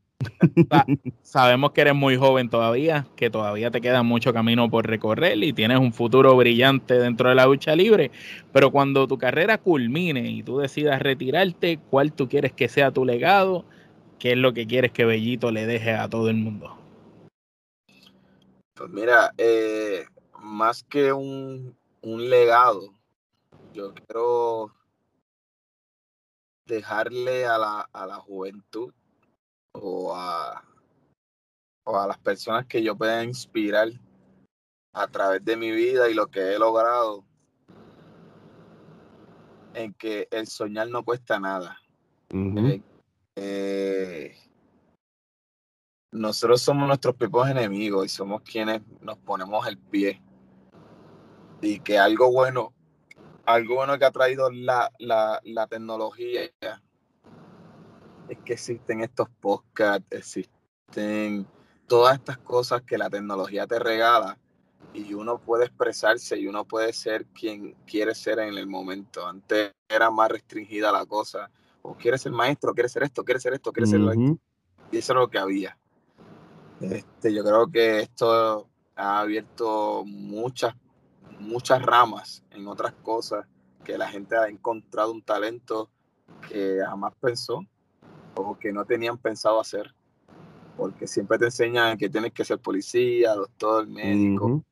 Sabemos que eres muy joven todavía, que todavía te queda mucho camino por recorrer y tienes un futuro brillante dentro de la lucha libre, pero cuando tu carrera culmine y tú decidas retirarte, ¿cuál tú quieres que sea tu legado? ¿Qué es lo que quieres que Bellito le deje a todo el mundo? Pues mira, eh, más que un, un legado, yo quiero dejarle a la, a la juventud o a, o a las personas que yo pueda inspirar a través de mi vida y lo que he logrado en que el soñar no cuesta nada. eh, nosotros somos nuestros propios enemigos y somos quienes nos ponemos el pie. Y que algo bueno, algo bueno que ha traído la, la, la tecnología es que existen estos podcasts, existen todas estas cosas que la tecnología te regala y uno puede expresarse y uno puede ser quien quiere ser en el momento. Antes era más restringida la cosa. O quiere ser maestro, quiere ser esto, quiere ser esto, quiere ser lo Y eso es lo que había. Este, yo creo que esto ha abierto muchas, muchas ramas en otras cosas que la gente ha encontrado un talento que jamás pensó o que no tenían pensado hacer. Porque siempre te enseñan que tienes que ser policía, doctor, médico,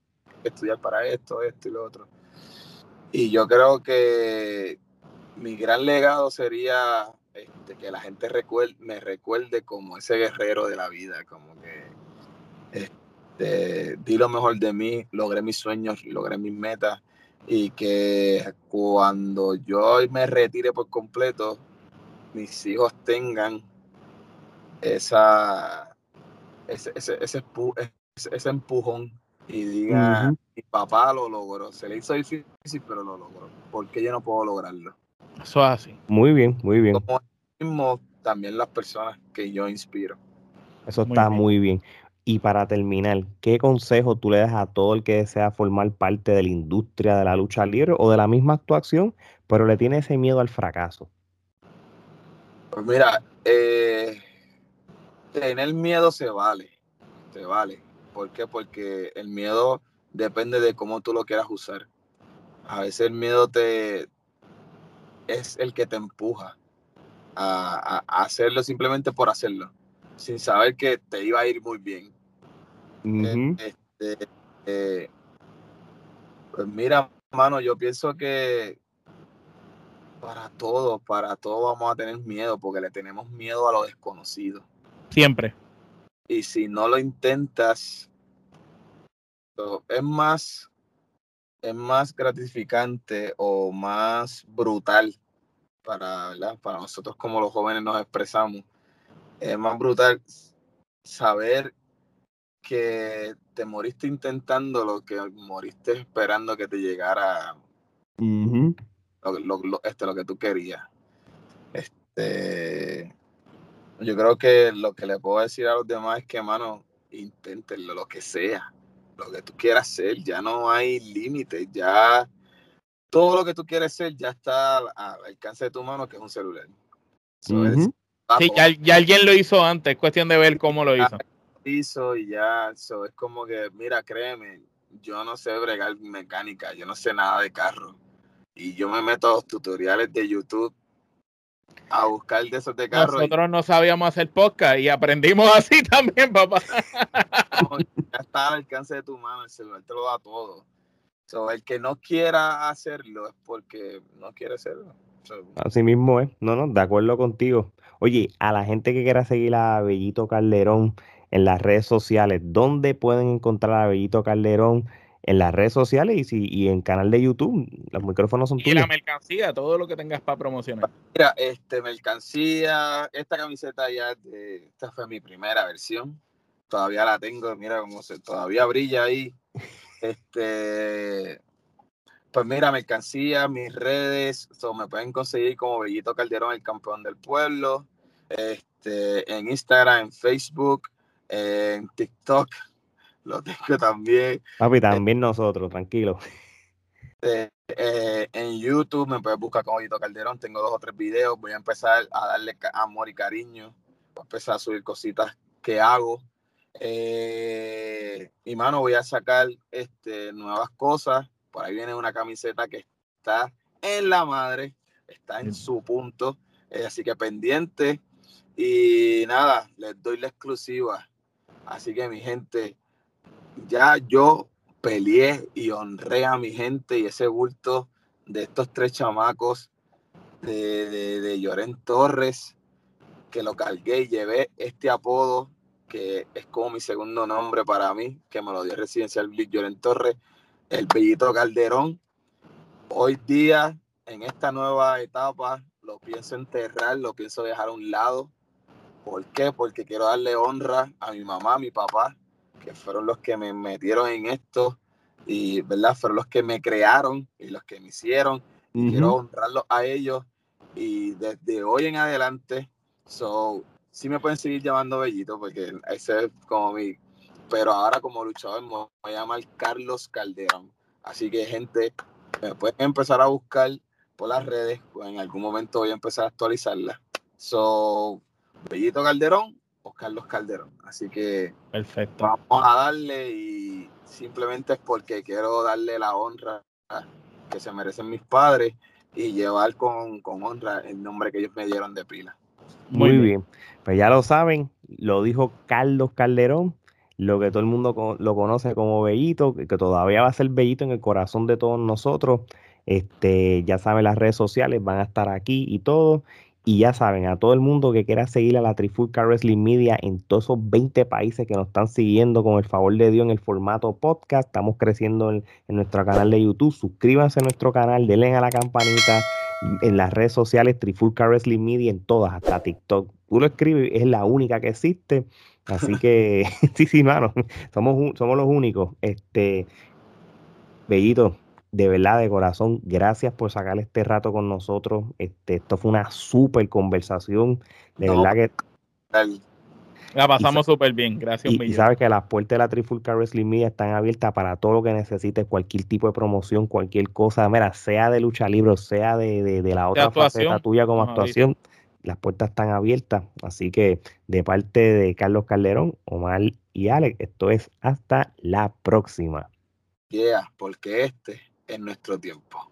estudiar para esto, esto y lo otro. Y yo creo que mi gran legado sería este, que la gente me recuerde como ese guerrero de la vida, como que este, di lo mejor de mí, logré mis sueños, logré mis metas y que cuando yo me retire por completo, mis hijos tengan esa, ese, ese, ese, empujón y digan, mi papá lo logró, se le hizo difícil, pero lo logró, ¿por qué yo no puedo lograrlo? Eso es así. Muy bien, muy bien. Como mismo, también las personas que yo inspiro. Eso está muy bien. Y para terminar, ¿qué consejo tú le das a todo el que desea formar parte de la industria de la lucha libre o de la misma actuación, pero le tiene ese miedo al fracaso? Pues mira, eh, tener miedo se vale, se vale. ¿Por qué? Porque el miedo depende de cómo tú lo quieras usar. A veces el miedo te es el que te empuja a, hacerlo simplemente por hacerlo, sin saber que te iba a ir muy bien. este, eh, pues mira, mano, yo pienso que para todo, para todo vamos a tener miedo, porque le tenemos miedo a lo desconocido. Siempre. Y si no lo intentas, es más, es más gratificante o más brutal para, para nosotros como los jóvenes nos expresamos. Es más brutal saber que te moriste intentando lo que moriste esperando que te llegara lo, este, lo que tú querías. Este, yo creo que lo que le puedo decir a los demás es que, mano, inténtenlo, lo que sea, lo que tú quieras hacer, ya no hay límites, ya todo lo que tú quieres ser ya está al, alcance de tu mano, que es un celular. sí, ya, alguien lo hizo antes, es cuestión de ver cómo lo hizo. piso y ya, eso es como que, mira, créeme, yo no sé bregar mecánica, yo no sé nada de carro. Y yo me meto a los tutoriales de YouTube a buscar de esos de carro. Nosotros no sabíamos hacer podcast y aprendimos así también, papá. ya está al alcance de tu mano, el celular te lo da todo. el que no quiera hacerlo es porque no quiere hacerlo. Así mismo es, no, no, de acuerdo contigo. Oye, a la gente que quiera seguir a Bellito Calderón en las redes sociales, ¿dónde pueden encontrar a Bellito Calderón? En las redes sociales y, si, y en canal de YouTube. Los micrófonos son tuyos. Y la mercancía, todo lo que tengas para promocionar. Mira, este, mercancía, esta camiseta ya, de, esta fue mi primera versión. Todavía la tengo, mira cómo se, todavía brilla ahí. Este, pues mira, mercancía, mis redes, me pueden conseguir como Bellito Calderón, el campeón del pueblo. Este, en Instagram, en Facebook, en TikTok, lo tengo también. Papi, también nosotros, tranquilo. Eh, eh, en YouTube me puedes buscar como Hito Calderón, tengo dos o tres videos, voy a empezar a darle amor y cariño, voy a empezar a subir cositas que hago. Eh, y mano, voy a sacar este, nuevas cosas. Por ahí viene una camiseta que está en la madre, está en su punto. así que pendiente. Y nada, les doy la exclusiva. Así que mi gente, ya yo peleé y honré a mi gente y ese bulto de estos tres chamacos de, de, de Torres, que lo cargué y llevé este apodo, que es como mi segundo nombre para mí, que me lo dio Residencial Blitz Lloren Torres, el Bellito Calderón. Hoy día, en esta nueva etapa, lo pienso enterrar, lo pienso dejar a un lado. ¿Por qué? Porque quiero darle honra a mi mamá, a mi papá, que fueron los que me metieron en esto y, ¿verdad? Fueron los que me crearon y los que me hicieron. Quiero honrarlos a ellos y desde hoy en adelante, so, sí me pueden seguir llamando Bellito porque ese es como mi, pero ahora como luchador me voy a llamar Carlos Calderón. Así que gente, me pueden empezar a buscar por las redes, pues en algún momento voy a empezar a actualizarla. So, Bellito Calderón o Carlos Calderón. Así que Perfecto. vamos a darle y simplemente es porque quiero darle la honra que se merecen mis padres y llevar con, honra el nombre que ellos me dieron de pila. Muy, bien. Pues ya lo saben, lo dijo Carlos Calderón, lo que todo el mundo lo conoce como Bellito, que todavía va a ser Bellito en el corazón de todos nosotros. Este, ya saben, las redes sociales van a estar aquí y todo. Y ya saben, a todo el mundo que quiera seguir a la Trifulca Wrestling Media en todos esos 20 países que nos están siguiendo con el favor de Dios en el formato podcast, estamos creciendo en, nuestro canal de YouTube. Suscríbanse a nuestro canal, denle a la campanita en las redes sociales Trifulca Wrestling Media, en todas, hasta TikTok. Tú lo escribes, es la única que existe. Así que, sí, sí, mano, somos, somos los únicos. Este, Bellito, de verdad, de corazón, gracias por sacar este rato con nosotros. Este, esto fue una súper conversación. De verdad que. La pasamos súper bien, gracias. Y, y, sabes que las puertas de la Trifulca Wrestling Media están abiertas para todo lo que necesites, cualquier tipo de promoción, cualquier cosa, mira, sea de lucha libre, sea de, la otra faceta tuya como actuación, las puertas están abiertas. Así que de parte de Carlos Calderón, Omar y Alex, esto es hasta la próxima. Yeah, porque este en nuestro tiempo.